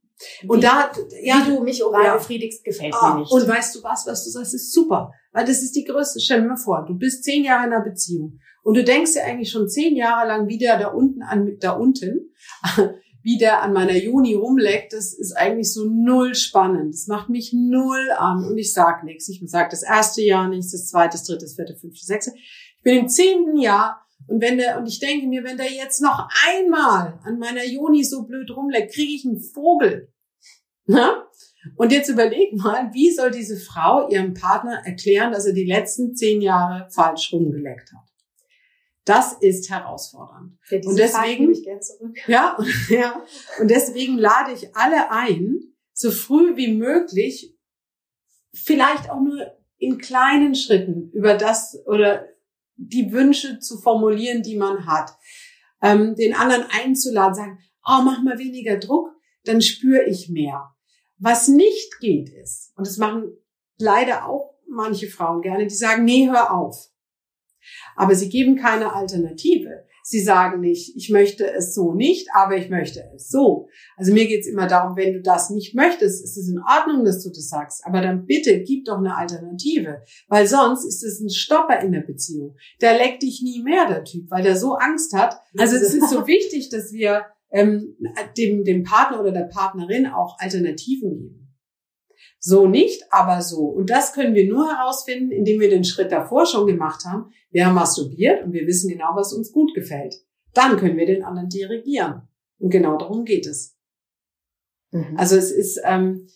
Und wie, da, ja, wie du mich oral ja. befriedigst, gefällt ah, mir nicht. Und weißt du was, was du sagst, ist super. Weil das ist die größte. Stell dir mal vor, du bist zehn Jahre in einer Beziehung und du denkst dir eigentlich schon zehn Jahre lang wieder da unten an, da unten, wie der an meiner Juni rumleckt, das ist eigentlich so null spannend. Das macht mich null an und ich sag nichts. Ich sag das erste Jahr nichts, das zweite, das dritte, das vierte, fünfte, sechste. Ich bin im zehnten Jahr und wenn der, und ich denke mir, wenn der jetzt noch einmal an meiner Joni so blöd rumleckt, kriege ich einen Vogel. Na? Und jetzt überleg mal, wie soll diese Frau ihrem Partner erklären, dass er die letzten zehn Jahre falsch rumgeleckt hat? Das ist herausfordernd. Ja, und deswegen, ja, ja, und deswegen lade ich alle ein, so früh wie möglich, vielleicht auch nur in kleinen Schritten über das oder die Wünsche zu formulieren, die man hat. Ähm, den anderen einzuladen, sagen, oh, mach mal weniger Druck, dann spüre ich mehr. Was nicht geht ist, und das machen leider auch manche Frauen gerne, die sagen, nee, hör auf. Aber sie geben keine Alternative. Sie sagen nicht, ich möchte es so nicht, aber ich möchte es so. Also mir geht's immer darum, wenn du das nicht möchtest, ist es in Ordnung, dass du das sagst. Aber dann bitte gib doch eine Alternative. Weil sonst ist es ein Stopper in der Beziehung. Der leckt dich nie mehr, der Typ, weil der so Angst hat. Also es ist so wichtig, dass wir ähm, dem, dem Partner oder der Partnerin auch Alternativen geben. So nicht, aber so. Und das können wir nur herausfinden, indem wir den Schritt davor schon gemacht haben. Wir haben masturbiert und wir wissen genau, was uns gut gefällt. Dann können wir den anderen dirigieren. Und genau darum geht es. Mhm. Also es ist, ähm,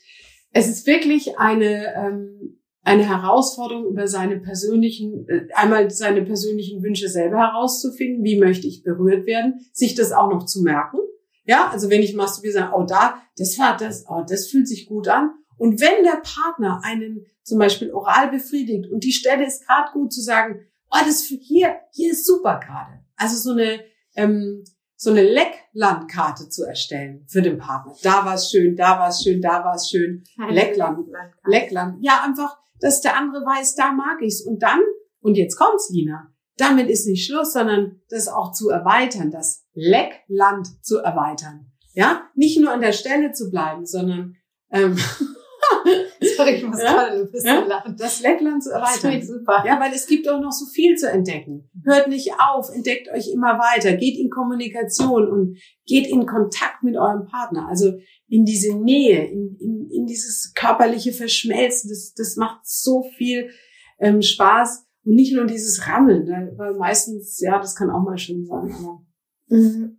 es ist wirklich eine, ähm, eine Herausforderung, über seine persönlichen, äh, einmal seine persönlichen Wünsche selber herauszufinden. Wie möchte ich berührt werden? Sich das auch noch zu merken. Ja, also wenn ich masturbiere, sagen, oh da, das war das, oh, das fühlt sich gut an. Und wenn der Partner einen zum Beispiel oral befriedigt und die Stelle ist gerade gut zu sagen, oh, das hier, hier ist super gerade. Also so eine, ähm, so eine Lecklandkarte zu erstellen für den Partner. Da war es schön, da war es schön, da war es schön. Leckland, Leckland. Ja, einfach, dass der andere weiß, da mag ich's. Und dann, und jetzt kommt's, Lina, damit ist nicht Schluss, sondern das auch zu erweitern, das Leckland zu erweitern. Ja, nicht nur an der Stelle zu bleiben, sondern ähm, Sorry, ich muss ja? gerade ein bisschen ja? lachen. Das Leckland zu erweitern. Super. Ja, weil es gibt auch noch so viel zu entdecken. Hört nicht auf, entdeckt euch immer weiter, geht in Kommunikation und geht in Kontakt mit eurem Partner. Also in diese Nähe, in, in, in dieses körperliche Verschmelzen. Das, das macht so viel ähm, Spaß. Und nicht nur dieses Rammeln, weil meistens, ja, das kann auch mal schön sein. Aber mhm.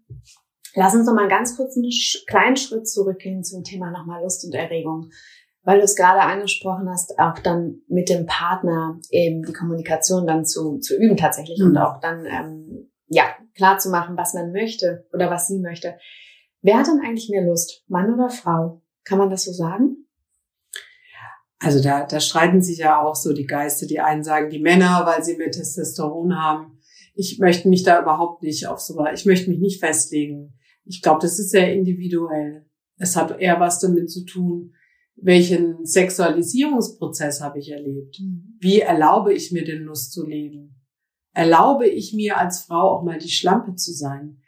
Lass uns noch mal ganz kurz einen kleinen Schritt zurückgehen zum Thema nochmal Lust und Erregung weil du es gerade angesprochen hast, auch dann mit dem Partner eben die Kommunikation dann zu, zu üben tatsächlich mhm. und auch dann ähm, ja klar zu machen, was man möchte oder was sie möchte. Wer hat denn eigentlich mehr Lust, Mann oder Frau? Kann man das so sagen? Also da, da streiten sich ja auch so die Geister. Die einen sagen die Männer, weil sie mehr Testosteron haben. Ich möchte mich da überhaupt nicht auf so, ich möchte mich nicht festlegen. Ich glaube, das ist sehr individuell. Es hat eher was damit zu tun, welchen Sexualisierungsprozess habe ich erlebt? Mhm. Wie erlaube ich mir den Lust zu leben? Erlaube ich mir als Frau auch mal die Schlampe zu sein?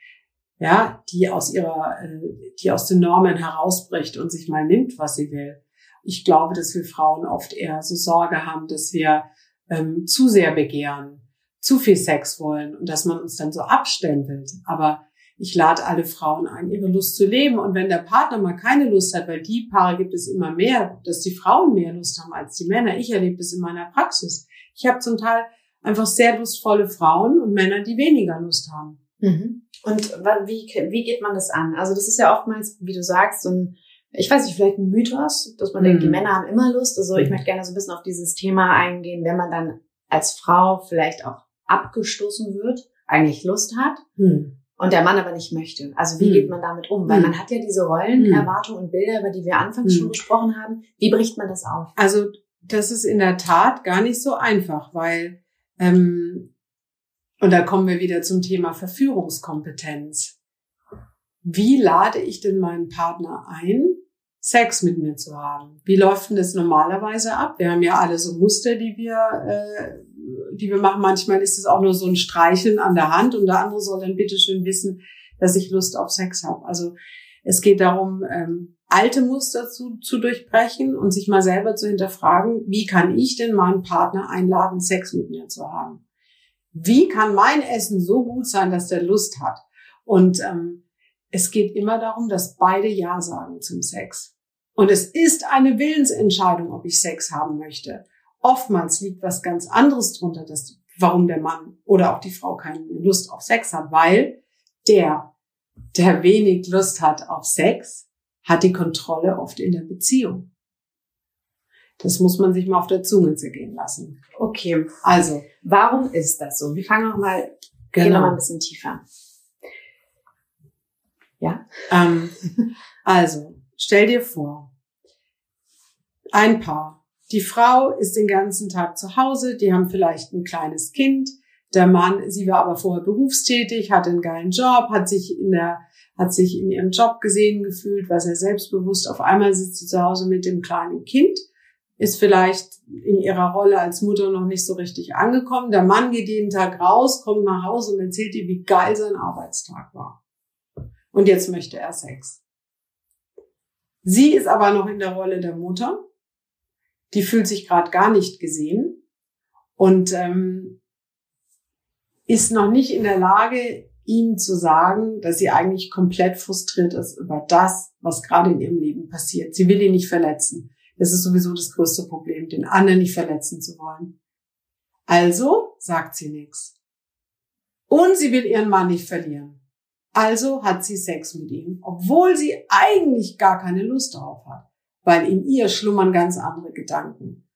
Ja, die aus ihrer, äh, die aus den Normen herausbricht und sich mal nimmt, was sie will. Ich glaube, dass wir Frauen oft eher so Sorge haben, dass wir ähm, zu sehr begehren, zu viel Sex wollen und dass man uns dann so abstempelt. Aber ich lade alle Frauen ein, ihre Lust zu leben. Und wenn der Partner mal keine Lust hat, weil die Paare gibt es immer mehr, dass die Frauen mehr Lust haben als die Männer. Ich erlebe das in meiner Praxis. Ich habe zum Teil einfach sehr lustvolle Frauen und Männer, die weniger Lust haben. Mhm. Und wie, wie geht man das an? Also das ist ja oftmals, wie du sagst, so ein, ich weiß nicht, vielleicht ein Mythos, dass man mhm. denkt, die mhm. Männer haben immer Lust. Also ich mhm. möchte gerne so ein bisschen auf dieses Thema eingehen, wenn man dann als Frau vielleicht auch abgestoßen wird, eigentlich Lust hat. Mhm und der Mann aber nicht möchte. Also wie mhm. geht man damit um? Weil mhm. man hat ja diese Rollenerwartungen und Bilder, über die wir anfangs schon gesprochen haben. Wie bricht man das auf? Also das ist in der Tat gar nicht so einfach, weil ähm, und da kommen wir wieder zum Thema Verführungskompetenz. Wie lade ich denn meinen Partner ein, Sex mit mir zu haben? Wie läuft denn das normalerweise ab? Wir haben ja alle so Muster, die wir äh, die wir machen. Manchmal ist es auch nur so ein Streicheln an der Hand und der andere soll dann bitteschön wissen, dass ich Lust auf Sex habe. Also es geht darum, ähm, alte Muster zu, zu durchbrechen und sich mal selber zu hinterfragen, wie kann ich denn meinen Partner einladen, Sex mit mir zu haben? Wie kann mein Essen so gut sein, dass der Lust hat? Und ähm, es geht immer darum, dass beide Ja sagen zum Sex. Und es ist eine Willensentscheidung, ob ich Sex haben möchte. Oftmals liegt was ganz anderes drunter, dass, warum der Mann oder auch die Frau keine Lust auf Sex hat, weil der, der wenig Lust hat auf Sex, hat die Kontrolle oft in der Beziehung. Das muss man sich mal auf der Zunge zergehen lassen. Okay. Also. Warum ist das so? Wir fangen noch mal, genau. gehen noch mal ein bisschen tiefer. Ja? Ähm, also, stell dir vor, ein Paar die Frau ist den ganzen Tag zu Hause, die haben vielleicht ein kleines Kind. Der Mann, sie war aber vorher berufstätig, hatte einen geilen Job, hat sich in der, hat sich in ihrem Job gesehen gefühlt, war sehr selbstbewusst. Auf einmal sitzt sie zu Hause mit dem kleinen Kind. ist vielleicht in ihrer Rolle als Mutter noch nicht so richtig angekommen. Der Mann geht jeden Tag raus, kommt nach Hause und erzählt ihr, wie geil sein Arbeitstag war. Und jetzt möchte er Sex. Sie ist aber noch in der Rolle der Mutter. Die fühlt sich gerade gar nicht gesehen und ähm, ist noch nicht in der Lage, ihm zu sagen, dass sie eigentlich komplett frustriert ist über das, was gerade in ihrem Leben passiert. Sie will ihn nicht verletzen. Das ist sowieso das größte Problem, den anderen nicht verletzen zu wollen. Also sagt sie nichts. Und sie will ihren Mann nicht verlieren. Also hat sie Sex mit ihm, obwohl sie eigentlich gar keine Lust darauf hat, weil in ihr schlummern ganz andere Gedanken.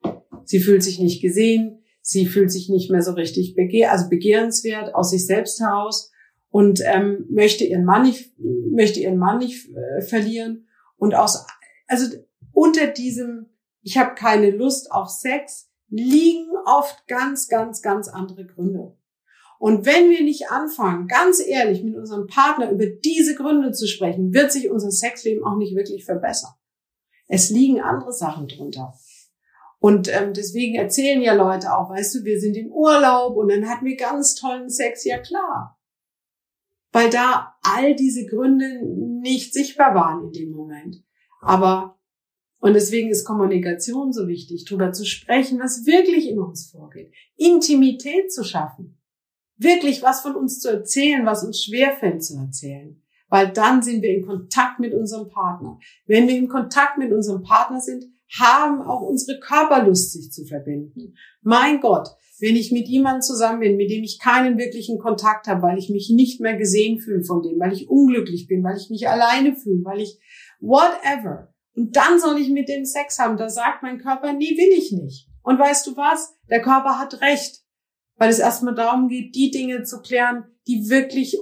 Sie fühlt sich nicht gesehen, sie fühlt sich nicht mehr so richtig begehr also begehrenswert aus sich selbst heraus und ähm, möchte ihren Mann nicht möchte ihren Mann nicht äh, verlieren und aus also unter diesem ich habe keine Lust auf Sex liegen oft ganz ganz ganz andere Gründe. Und wenn wir nicht anfangen, ganz ehrlich mit unserem Partner über diese Gründe zu sprechen, wird sich unser Sexleben auch nicht wirklich verbessern. Es liegen andere Sachen drunter. Und ähm, deswegen erzählen ja Leute auch, weißt du, wir sind im Urlaub und dann hatten wir ganz tollen Sex. Ja klar. Weil da all diese Gründe nicht sichtbar waren in dem Moment. Aber, und deswegen ist Kommunikation so wichtig, darüber zu sprechen, was wirklich in uns vorgeht. Intimität zu schaffen wirklich was von uns zu erzählen, was uns schwerfällt zu erzählen. Weil dann sind wir in Kontakt mit unserem Partner. Wenn wir in Kontakt mit unserem Partner sind, haben auch unsere Körperlust, sich zu verbinden. Mein Gott, wenn ich mit jemandem zusammen bin, mit dem ich keinen wirklichen Kontakt habe, weil ich mich nicht mehr gesehen fühle von dem, weil ich unglücklich bin, weil ich mich alleine fühle, weil ich whatever. Und dann soll ich mit dem Sex haben. Da sagt mein Körper, nee, will ich nicht. Und weißt du was? Der Körper hat recht weil es erstmal darum geht, die Dinge zu klären, die wirklich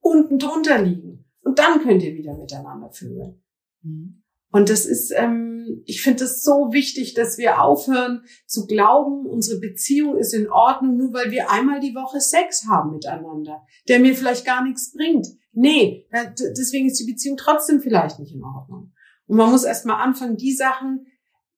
unten drunter liegen. Und dann könnt ihr wieder miteinander fühlen. Mhm. Und das ist, ähm, ich finde es so wichtig, dass wir aufhören zu glauben, unsere Beziehung ist in Ordnung, nur weil wir einmal die Woche Sex haben miteinander, der mir vielleicht gar nichts bringt. Nee, deswegen ist die Beziehung trotzdem vielleicht nicht in Ordnung. Und man muss erstmal anfangen, die Sachen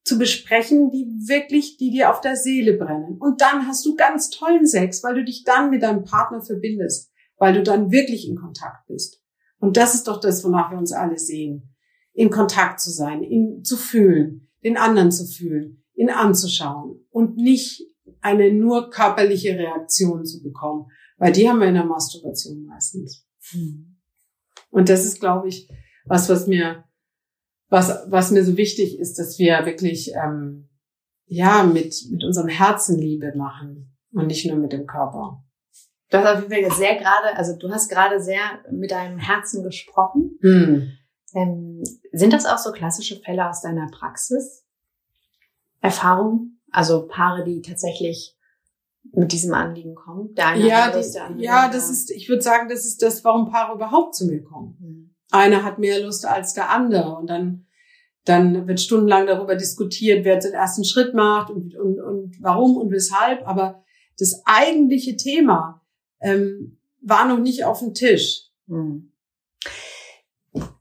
zu besprechen, die wirklich, die dir auf der Seele brennen. Und dann hast du ganz tollen Sex, weil du dich dann mit deinem Partner verbindest, weil du dann wirklich in Kontakt bist. Und das ist doch das, wonach wir uns alle sehen. In Kontakt zu sein, ihn zu fühlen, den anderen zu fühlen, ihn anzuschauen und nicht eine nur körperliche Reaktion zu bekommen, weil die haben wir in der Masturbation meistens. Hm. Und das ist, glaube ich, was, was mir was, was mir so wichtig ist, dass wir wirklich ähm, ja mit, mit unserem Herzen Liebe machen und nicht nur mit dem Körper. Du hast auf jeden Fall sehr gerade, also du hast gerade sehr mit deinem Herzen gesprochen. Hm. Ähm, sind das auch so klassische Fälle aus deiner Praxis? Erfahrung? Also Paare, die tatsächlich mit diesem Anliegen kommen? Der eine ja, die, der ja, das ist, ich würde sagen, das ist das, warum Paare überhaupt zu mir kommen. Hm einer hat mehr Lust als der andere und dann dann wird stundenlang darüber diskutiert, wer den ersten Schritt macht und, und, und warum und weshalb. Aber das eigentliche Thema ähm, war noch nicht auf dem Tisch. Hm.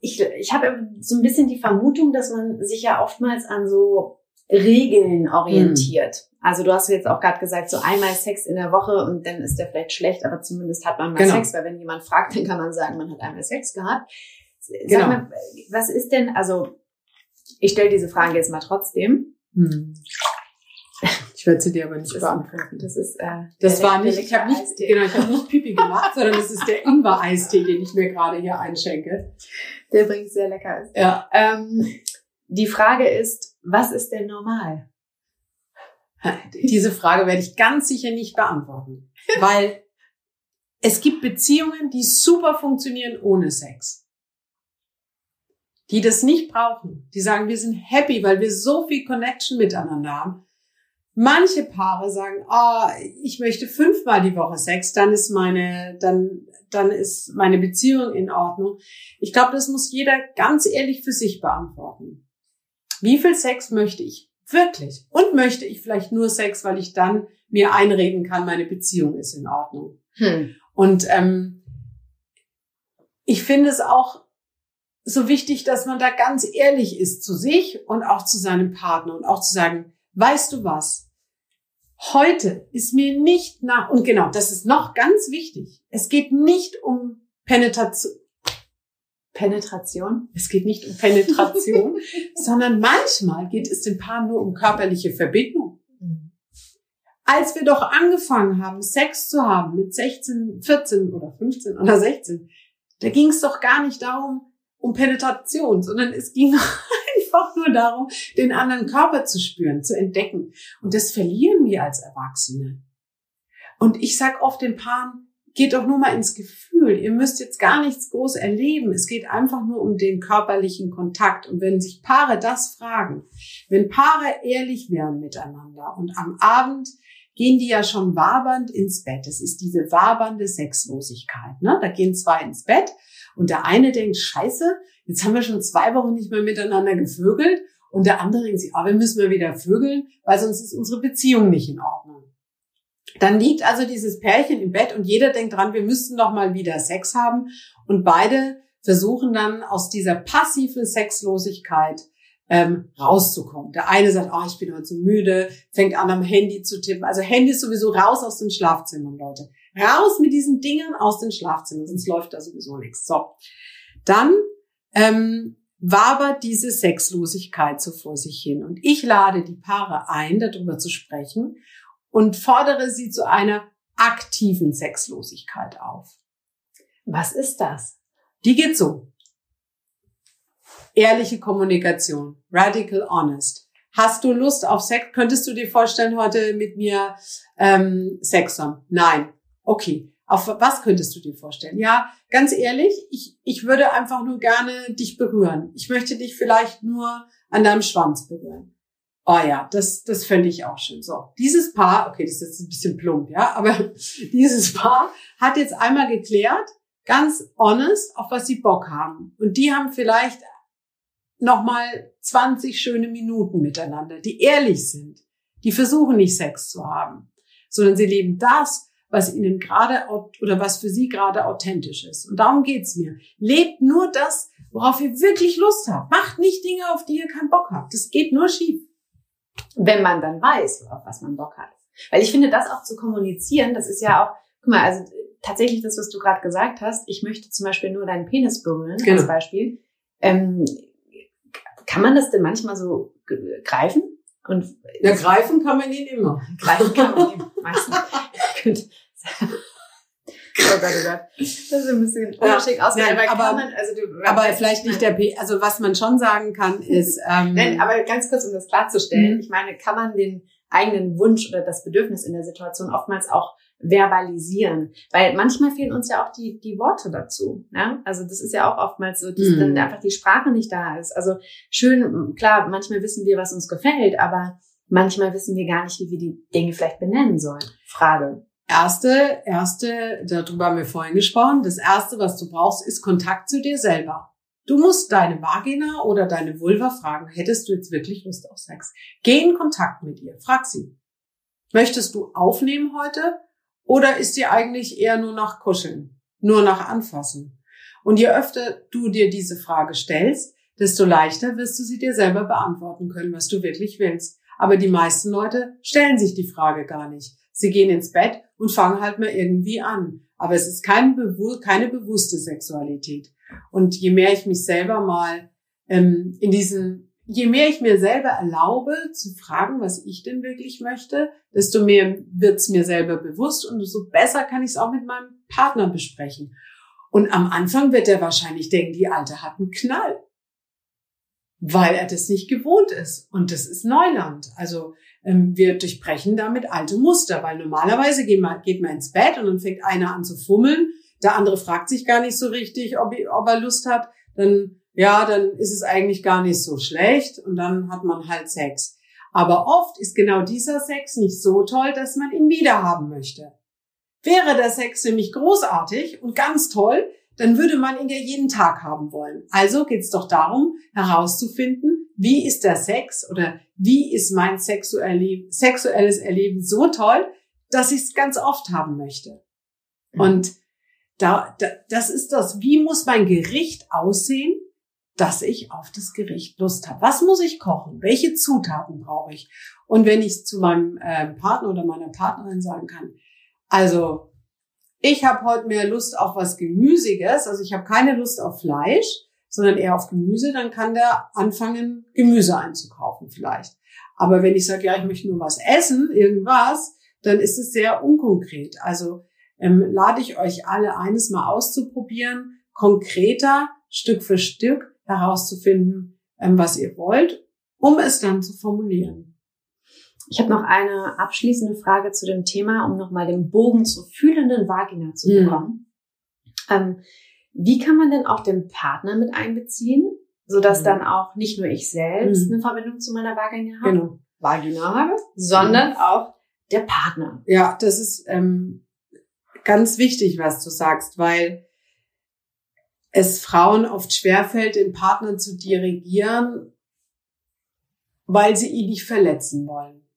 Ich, ich habe so ein bisschen die Vermutung, dass man sich ja oftmals an so Regeln orientiert. Hm. Also du hast jetzt auch gerade gesagt, so einmal Sex in der Woche und dann ist der vielleicht schlecht, aber zumindest hat man mal genau. Sex, weil wenn jemand fragt, dann kann man sagen, man hat einmal Sex gehabt. Sag genau. mal, was ist denn, also ich stelle diese Frage jetzt mal trotzdem. Hm. Ich werde sie dir aber nicht beantworten. Das ist äh, das war nicht, ich habe nicht, genau, ich habe nicht Pipi gemacht, sondern das ist der Ingwer-Eistee, den ich mir gerade hier einschenke. Der übrigens sehr lecker ist. Ja. Ähm, die Frage ist, was ist denn normal? Diese Frage werde ich ganz sicher nicht beantworten, weil es gibt Beziehungen, die super funktionieren ohne Sex die das nicht brauchen. Die sagen, wir sind happy, weil wir so viel Connection miteinander haben. Manche Paare sagen, ah, oh, ich möchte fünfmal die Woche Sex, dann ist meine, dann, dann ist meine Beziehung in Ordnung. Ich glaube, das muss jeder ganz ehrlich für sich beantworten. Wie viel Sex möchte ich wirklich? Und möchte ich vielleicht nur Sex, weil ich dann mir einreden kann, meine Beziehung ist in Ordnung? Hm. Und ähm, ich finde es auch so wichtig, dass man da ganz ehrlich ist zu sich und auch zu seinem Partner und auch zu sagen, weißt du was? Heute ist mir nicht nach, und genau, das ist noch ganz wichtig. Es geht nicht um Penetration. Penetration? Es geht nicht um Penetration, sondern manchmal geht es den Paaren nur um körperliche Verbindung. Mhm. Als wir doch angefangen haben, Sex zu haben mit 16, 14 oder 15 oder 16, da ging es doch gar nicht darum, um Penetration, sondern es ging einfach nur darum, den anderen Körper zu spüren, zu entdecken. Und das verlieren wir als Erwachsene. Und ich sag oft den Paaren, geht doch nur mal ins Gefühl. Ihr müsst jetzt gar nichts groß erleben. Es geht einfach nur um den körperlichen Kontakt. Und wenn sich Paare das fragen, wenn Paare ehrlich wären miteinander und am Abend gehen die ja schon wabernd ins Bett. Es ist diese wabernde Sexlosigkeit. Ne? Da gehen zwei ins Bett und der eine denkt, scheiße, jetzt haben wir schon zwei Wochen nicht mehr miteinander gevögelt. Und der andere denkt sich, ah, wir müssen mal wieder vögeln, weil sonst ist unsere Beziehung nicht in Ordnung. Dann liegt also dieses Pärchen im Bett und jeder denkt dran, wir müssten noch mal wieder Sex haben. Und beide versuchen dann aus dieser passiven Sexlosigkeit ähm, rauszukommen. Der eine sagt, oh, ich bin heute so müde, fängt an am Handy zu tippen. Also Handy ist sowieso raus aus den Schlafzimmern, Leute. Raus mit diesen Dingen aus den Schlafzimmern, sonst läuft da sowieso nichts. So, dann ähm, wabert diese Sexlosigkeit so vor sich hin. Und ich lade die Paare ein, darüber zu sprechen und fordere sie zu einer aktiven Sexlosigkeit auf. Was ist das? Die geht so ehrliche Kommunikation, radical honest. Hast du Lust auf Sex? Könntest du dir vorstellen, heute mit mir ähm, Sex haben? Nein. Okay. Auf was könntest du dir vorstellen? Ja, ganz ehrlich, ich, ich würde einfach nur gerne dich berühren. Ich möchte dich vielleicht nur an deinem Schwanz berühren. Oh ja, das, das fände ich auch schön. So, dieses Paar, okay, das ist jetzt ein bisschen plump, ja, aber dieses Paar hat jetzt einmal geklärt, ganz honest, auf was sie Bock haben. Und die haben vielleicht nochmal 20 schöne Minuten miteinander, die ehrlich sind, die versuchen nicht Sex zu haben, sondern sie leben das, was ihnen gerade oder was für sie gerade authentisch ist. Und darum geht's mir. Lebt nur das, worauf ihr wirklich Lust habt. Macht nicht Dinge, auf die ihr keinen Bock habt. Das geht nur schief. Wenn man dann weiß, auf was man Bock hat. Weil ich finde, das auch zu kommunizieren, das ist ja auch, guck mal, also tatsächlich das, was du gerade gesagt hast, ich möchte zum Beispiel nur deinen Penis berühren, genau. als Beispiel. Ähm, kann man das denn manchmal so greifen? Und ja, greifen kann man ihn immer. Greifen kann man ihn meistens. Oh Gott, oh Gott. Das ist ein bisschen ungeschickt ja, ausgedrückt. Nein, aber, man, also du, aber vielleicht nicht der P. Also was man schon sagen kann ist. Ähm, nein, aber ganz kurz, um das klarzustellen. Mhm. Ich meine, kann man den eigenen Wunsch oder das Bedürfnis in der Situation oftmals auch verbalisieren. Weil manchmal fehlen uns ja auch die, die Worte dazu. Ne? Also das ist ja auch oftmals so, dass mm. dann einfach die Sprache nicht da ist. Also schön, klar, manchmal wissen wir, was uns gefällt, aber manchmal wissen wir gar nicht, wie wir die Dinge vielleicht benennen sollen. Frage. Erste, erste, darüber haben wir vorhin gesprochen. Das erste, was du brauchst, ist Kontakt zu dir selber. Du musst deine Vagina oder deine Vulva fragen, hättest du jetzt wirklich Lust auf Sex? Geh in Kontakt mit ihr. Frag sie. Möchtest du aufnehmen heute? Oder ist dir eigentlich eher nur nach Kuscheln, nur nach Anfassen? Und je öfter du dir diese Frage stellst, desto leichter wirst du sie dir selber beantworten können, was du wirklich willst. Aber die meisten Leute stellen sich die Frage gar nicht. Sie gehen ins Bett und fangen halt mal irgendwie an. Aber es ist kein keine bewusste Sexualität. Und je mehr ich mich selber mal ähm, in diesen je mehr ich mir selber erlaube zu fragen, was ich denn wirklich möchte, desto mehr wird's mir selber bewusst und so besser kann ich es auch mit meinem Partner besprechen. Und am Anfang wird er wahrscheinlich denken, die Alte hat einen Knall, weil er das nicht gewohnt ist. Und das ist Neuland. Also wir durchbrechen damit alte Muster, weil normalerweise geht man, geht man ins Bett und dann fängt einer an zu fummeln, der andere fragt sich gar nicht so richtig, ob, ob er Lust hat, dann ja, dann ist es eigentlich gar nicht so schlecht und dann hat man halt Sex. Aber oft ist genau dieser Sex nicht so toll, dass man ihn wieder haben möchte. Wäre der Sex nämlich großartig und ganz toll, dann würde man ihn ja jeden Tag haben wollen. Also geht es doch darum, herauszufinden, wie ist der Sex oder wie ist mein sexuelles Erleben so toll, dass ich es ganz oft haben möchte. Mhm. Und da, da, das ist das, wie muss mein Gericht aussehen, dass ich auf das Gericht Lust habe. Was muss ich kochen? Welche Zutaten brauche ich? Und wenn ich zu meinem äh, Partner oder meiner Partnerin sagen kann, also ich habe heute mehr Lust auf was Gemüsiges, also ich habe keine Lust auf Fleisch, sondern eher auf Gemüse, dann kann der anfangen, Gemüse einzukaufen vielleicht. Aber wenn ich sage, ja, ich möchte nur was essen, irgendwas, dann ist es sehr unkonkret. Also ähm, lade ich euch alle eines mal auszuprobieren, konkreter, Stück für Stück herauszufinden, ähm, was ihr wollt, um es dann zu formulieren. Ich habe noch eine abschließende Frage zu dem Thema, um nochmal den Bogen zur fühlenden Vagina zu mhm. bekommen. Mhm. Ähm, wie kann man denn auch den Partner mit einbeziehen, sodass mhm. dann auch nicht nur ich selbst mhm. eine Verbindung zu meiner Vagina habe, genau. Vagina habe, sondern auch der Partner? Ja, das ist ähm, ganz wichtig, was du sagst, weil es Frauen oft schwerfällt, den Partner zu dirigieren, weil sie ihn nicht verletzen wollen.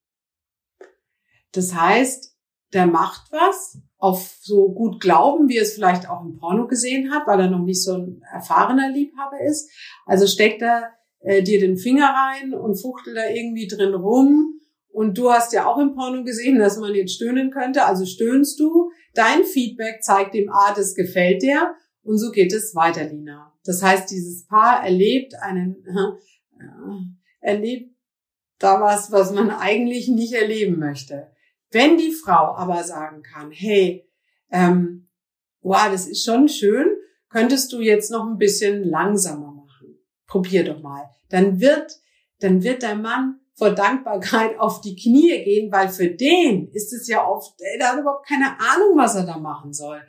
Das heißt, der macht was auf so gut Glauben, wie es vielleicht auch im Porno gesehen hat, weil er noch nicht so ein erfahrener Liebhaber ist. Also steckt er äh, dir den Finger rein und fuchtelt da irgendwie drin rum. Und du hast ja auch im Porno gesehen, dass man jetzt stöhnen könnte. Also stöhnst du. Dein Feedback zeigt dem, ah, das gefällt dir. Und so geht es weiter, Lina. Das heißt, dieses Paar erlebt einen, äh, erlebt da was, was man eigentlich nicht erleben möchte. Wenn die Frau aber sagen kann, hey, ähm, wow, das ist schon schön, könntest du jetzt noch ein bisschen langsamer machen. Probier doch mal. Dann wird, dann wird der Mann vor Dankbarkeit auf die Knie gehen, weil für den ist es ja oft, er hat überhaupt keine Ahnung, was er da machen soll.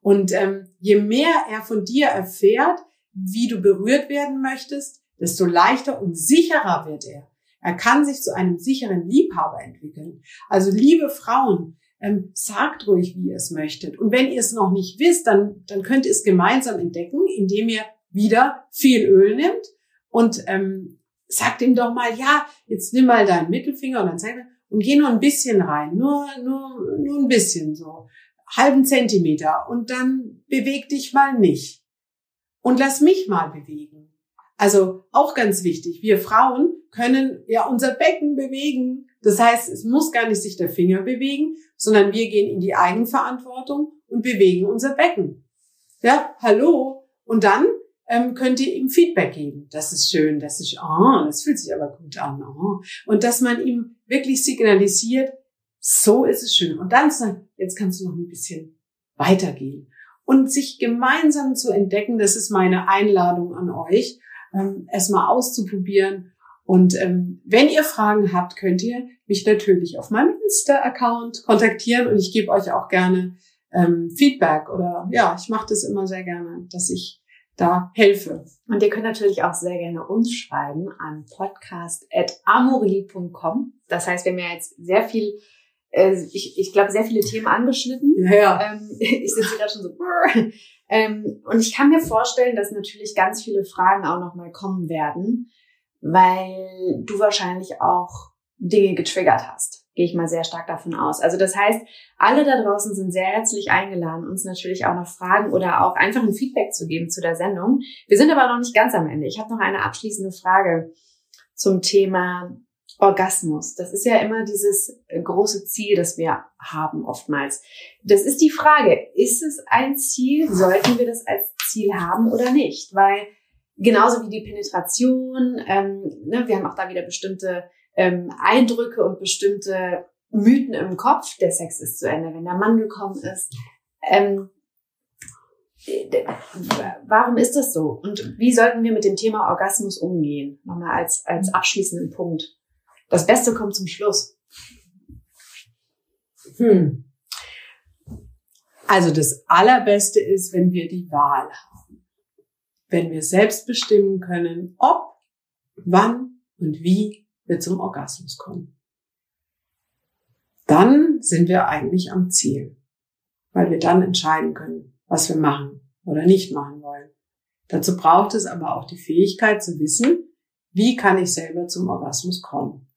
Und ähm, je mehr er von dir erfährt, wie du berührt werden möchtest, desto leichter und sicherer wird er. Er kann sich zu einem sicheren Liebhaber entwickeln. Also liebe Frauen, ähm, sagt ruhig, wie ihr es möchtet. Und wenn ihr es noch nicht wisst, dann, dann könnt ihr es gemeinsam entdecken, indem ihr wieder viel Öl nimmt und ähm, sagt ihm doch mal, ja, jetzt nimm mal deinen Mittelfinger und dann zeig mir, und geh nur ein bisschen rein, nur, nur, nur ein bisschen so, halben Zentimeter und dann beweg dich mal nicht. Und lass mich mal bewegen. Also auch ganz wichtig, wir Frauen können ja unser Becken bewegen. Das heißt, es muss gar nicht sich der Finger bewegen, sondern wir gehen in die Eigenverantwortung und bewegen unser Becken. Ja, hallo. Und dann ähm, könnt ihr ihm Feedback geben. Das ist schön, das ist, oh, das fühlt sich aber gut an. Oh. Und dass man ihm wirklich signalisiert, so ist es schön. Und dann sagen, jetzt kannst du noch ein bisschen weitergehen. Und sich gemeinsam zu entdecken, das ist meine Einladung an euch, ähm, es mal auszuprobieren und ähm, wenn ihr Fragen habt, könnt ihr mich natürlich auf meinem Insta-Account kontaktieren und ich gebe euch auch gerne ähm, Feedback oder ja, ich mache das immer sehr gerne, dass ich da helfe. Und ihr könnt natürlich auch sehr gerne uns schreiben an podcast.amorelie.com. Das heißt, wir haben ja jetzt sehr viel, äh, ich, ich glaube, sehr viele Themen angeschnitten. Ja, ja. Ähm, ich sitze gerade schon so. Ähm, und ich kann mir vorstellen, dass natürlich ganz viele Fragen auch nochmal kommen werden weil du wahrscheinlich auch Dinge getriggert hast. Gehe ich mal sehr stark davon aus. Also das heißt, alle da draußen sind sehr herzlich eingeladen, uns natürlich auch noch Fragen oder auch einfach ein Feedback zu geben zu der Sendung. Wir sind aber noch nicht ganz am Ende. Ich habe noch eine abschließende Frage zum Thema Orgasmus. Das ist ja immer dieses große Ziel, das wir haben oftmals. Das ist die Frage, ist es ein Ziel? Sollten wir das als Ziel haben oder nicht? Weil Genauso wie die Penetration. Ähm, ne, wir haben auch da wieder bestimmte ähm, Eindrücke und bestimmte Mythen im Kopf. Der Sex ist zu Ende, wenn der Mann gekommen ist. Ähm, warum ist das so? Und wie sollten wir mit dem Thema Orgasmus umgehen? Nochmal als, als abschließenden Punkt. Das Beste kommt zum Schluss. Hm. Also das Allerbeste ist, wenn wir die Wahl haben wenn wir selbst bestimmen können, ob, wann und wie wir zum Orgasmus kommen. Dann sind wir eigentlich am Ziel, weil wir dann entscheiden können, was wir machen oder nicht machen wollen. Dazu braucht es aber auch die Fähigkeit zu wissen, wie kann ich selber zum Orgasmus kommen.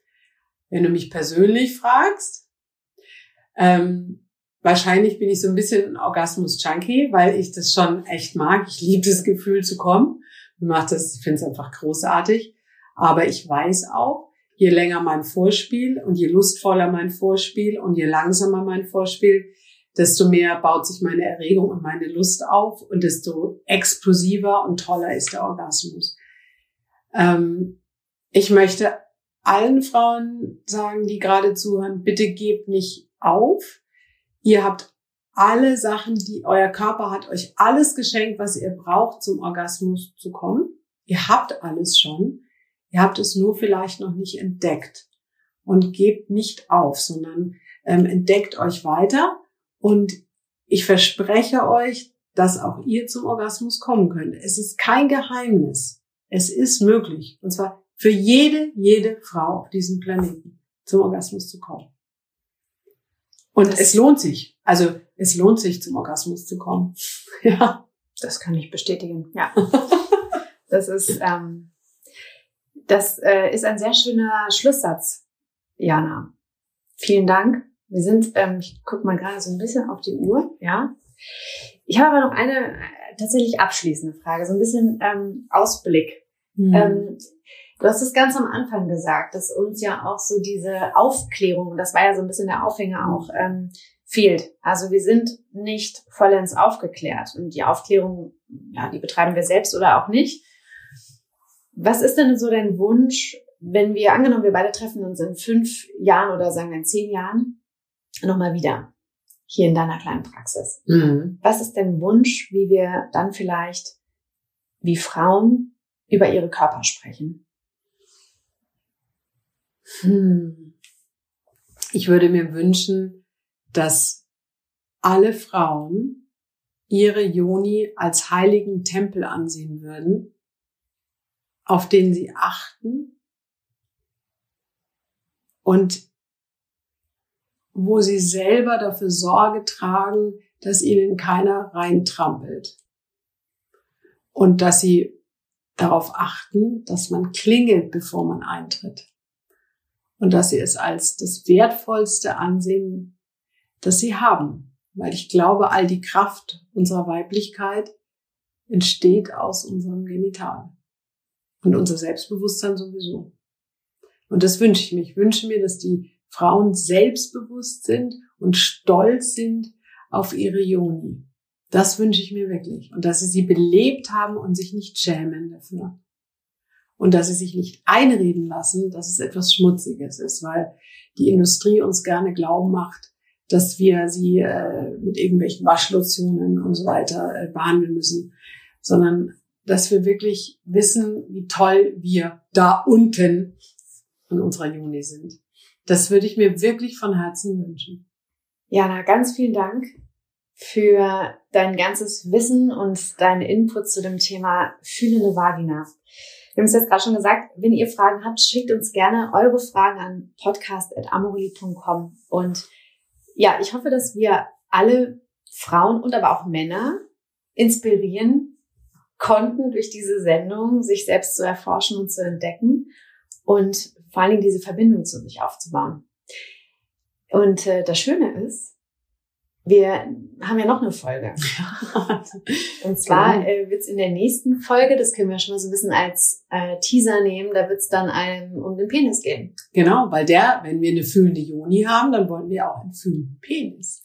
Wenn du mich persönlich fragst, ähm, Wahrscheinlich bin ich so ein bisschen ein Orgasmus-Junkie, weil ich das schon echt mag. Ich liebe das Gefühl zu kommen. macht das, ich finde es einfach großartig. Aber ich weiß auch, je länger mein Vorspiel und je lustvoller mein Vorspiel und je langsamer mein Vorspiel, desto mehr baut sich meine Erregung und meine Lust auf und desto explosiver und toller ist der Orgasmus. Ähm, ich möchte allen Frauen sagen, die gerade zuhören, bitte gebt nicht auf. Ihr habt alle Sachen, die euer Körper hat euch alles geschenkt, was ihr braucht, zum Orgasmus zu kommen. Ihr habt alles schon. Ihr habt es nur vielleicht noch nicht entdeckt. Und gebt nicht auf, sondern ähm, entdeckt euch weiter. Und ich verspreche euch, dass auch ihr zum Orgasmus kommen könnt. Es ist kein Geheimnis. Es ist möglich. Und zwar für jede, jede Frau auf diesem Planeten zum Orgasmus zu kommen. Und das es lohnt sich. Also es lohnt sich, zum Orgasmus zu kommen. ja. Das kann ich bestätigen. Ja. das ist, ähm, das äh, ist ein sehr schöner Schlusssatz, Jana. Vielen Dank. Wir sind, ähm, ich gucke mal gerade so ein bisschen auf die Uhr, ja. Ich habe aber noch eine äh, tatsächlich abschließende Frage, so ein bisschen ähm, Ausblick. Mhm. Ähm, du hast es ganz am Anfang gesagt, dass uns ja auch so diese Aufklärung, das war ja so ein bisschen der Aufhänger auch, ähm, fehlt. Also wir sind nicht vollends aufgeklärt und die Aufklärung, ja, die betreiben wir selbst oder auch nicht. Was ist denn so dein Wunsch, wenn wir, angenommen, wir beide treffen uns in fünf Jahren oder sagen wir in zehn Jahren, nochmal wieder hier in deiner kleinen Praxis. Mhm. Was ist dein Wunsch, wie wir dann vielleicht wie Frauen über ihre Körper sprechen? Hm. Ich würde mir wünschen, dass alle Frauen ihre Joni als heiligen Tempel ansehen würden, auf den sie achten und wo sie selber dafür Sorge tragen, dass ihnen keiner reintrampelt. Und dass sie darauf achten, dass man klingelt, bevor man eintritt. Und dass sie es als das Wertvollste ansehen, das sie haben. Weil ich glaube, all die Kraft unserer Weiblichkeit entsteht aus unserem Genital. Und unser Selbstbewusstsein sowieso. Und das wünsche ich mir. Ich wünsche mir, dass die Frauen selbstbewusst sind und stolz sind auf ihre Joni. Das wünsche ich mir wirklich. Und dass sie sie belebt haben und sich nicht schämen dafür. Und dass sie sich nicht einreden lassen, dass es etwas Schmutziges ist, weil die Industrie uns gerne glauben macht, dass wir sie äh, mit irgendwelchen Waschlotionen und so weiter äh, behandeln müssen, sondern dass wir wirklich wissen, wie toll wir da unten in unserer Juni sind. Das würde ich mir wirklich von Herzen wünschen. Jana, ganz vielen Dank für dein ganzes Wissen und deinen Input zu dem Thema fühlende Vagina. Wir haben es jetzt gerade schon gesagt, wenn ihr Fragen habt, schickt uns gerne eure Fragen an podcast.amorelli.com. Und ja, ich hoffe, dass wir alle Frauen und aber auch Männer inspirieren konnten, durch diese Sendung sich selbst zu erforschen und zu entdecken und vor allen Dingen diese Verbindung zu sich aufzubauen. Und äh, das Schöne ist, wir haben ja noch eine Folge. und zwar genau. äh, wird es in der nächsten Folge, das können wir schon mal so ein bisschen als äh, Teaser nehmen, da wird es dann einem um den Penis gehen. Genau, weil der, wenn wir eine fühlende Joni haben, dann wollen wir auch einen fühlenden Penis.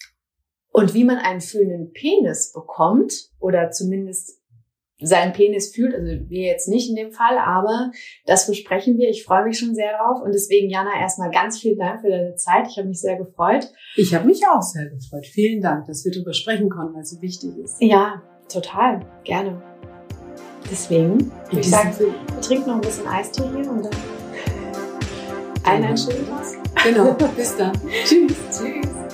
Und wie man einen fühlenden Penis bekommt, oder zumindest seinen Penis fühlt, also wir jetzt nicht in dem Fall, aber das besprechen wir. Ich freue mich schon sehr drauf und deswegen Jana erstmal ganz vielen Dank für deine Zeit. Ich habe mich sehr gefreut. Ich habe mich auch sehr gefreut. Vielen Dank, dass wir darüber sprechen konnten, weil es so wichtig ist. Ja, total, gerne. Deswegen, in ich sage, wir trinken noch ein bisschen Eistee hier und dann einen, einen schönen Tag. Genau, bis dann. Tschüss. Tschüss.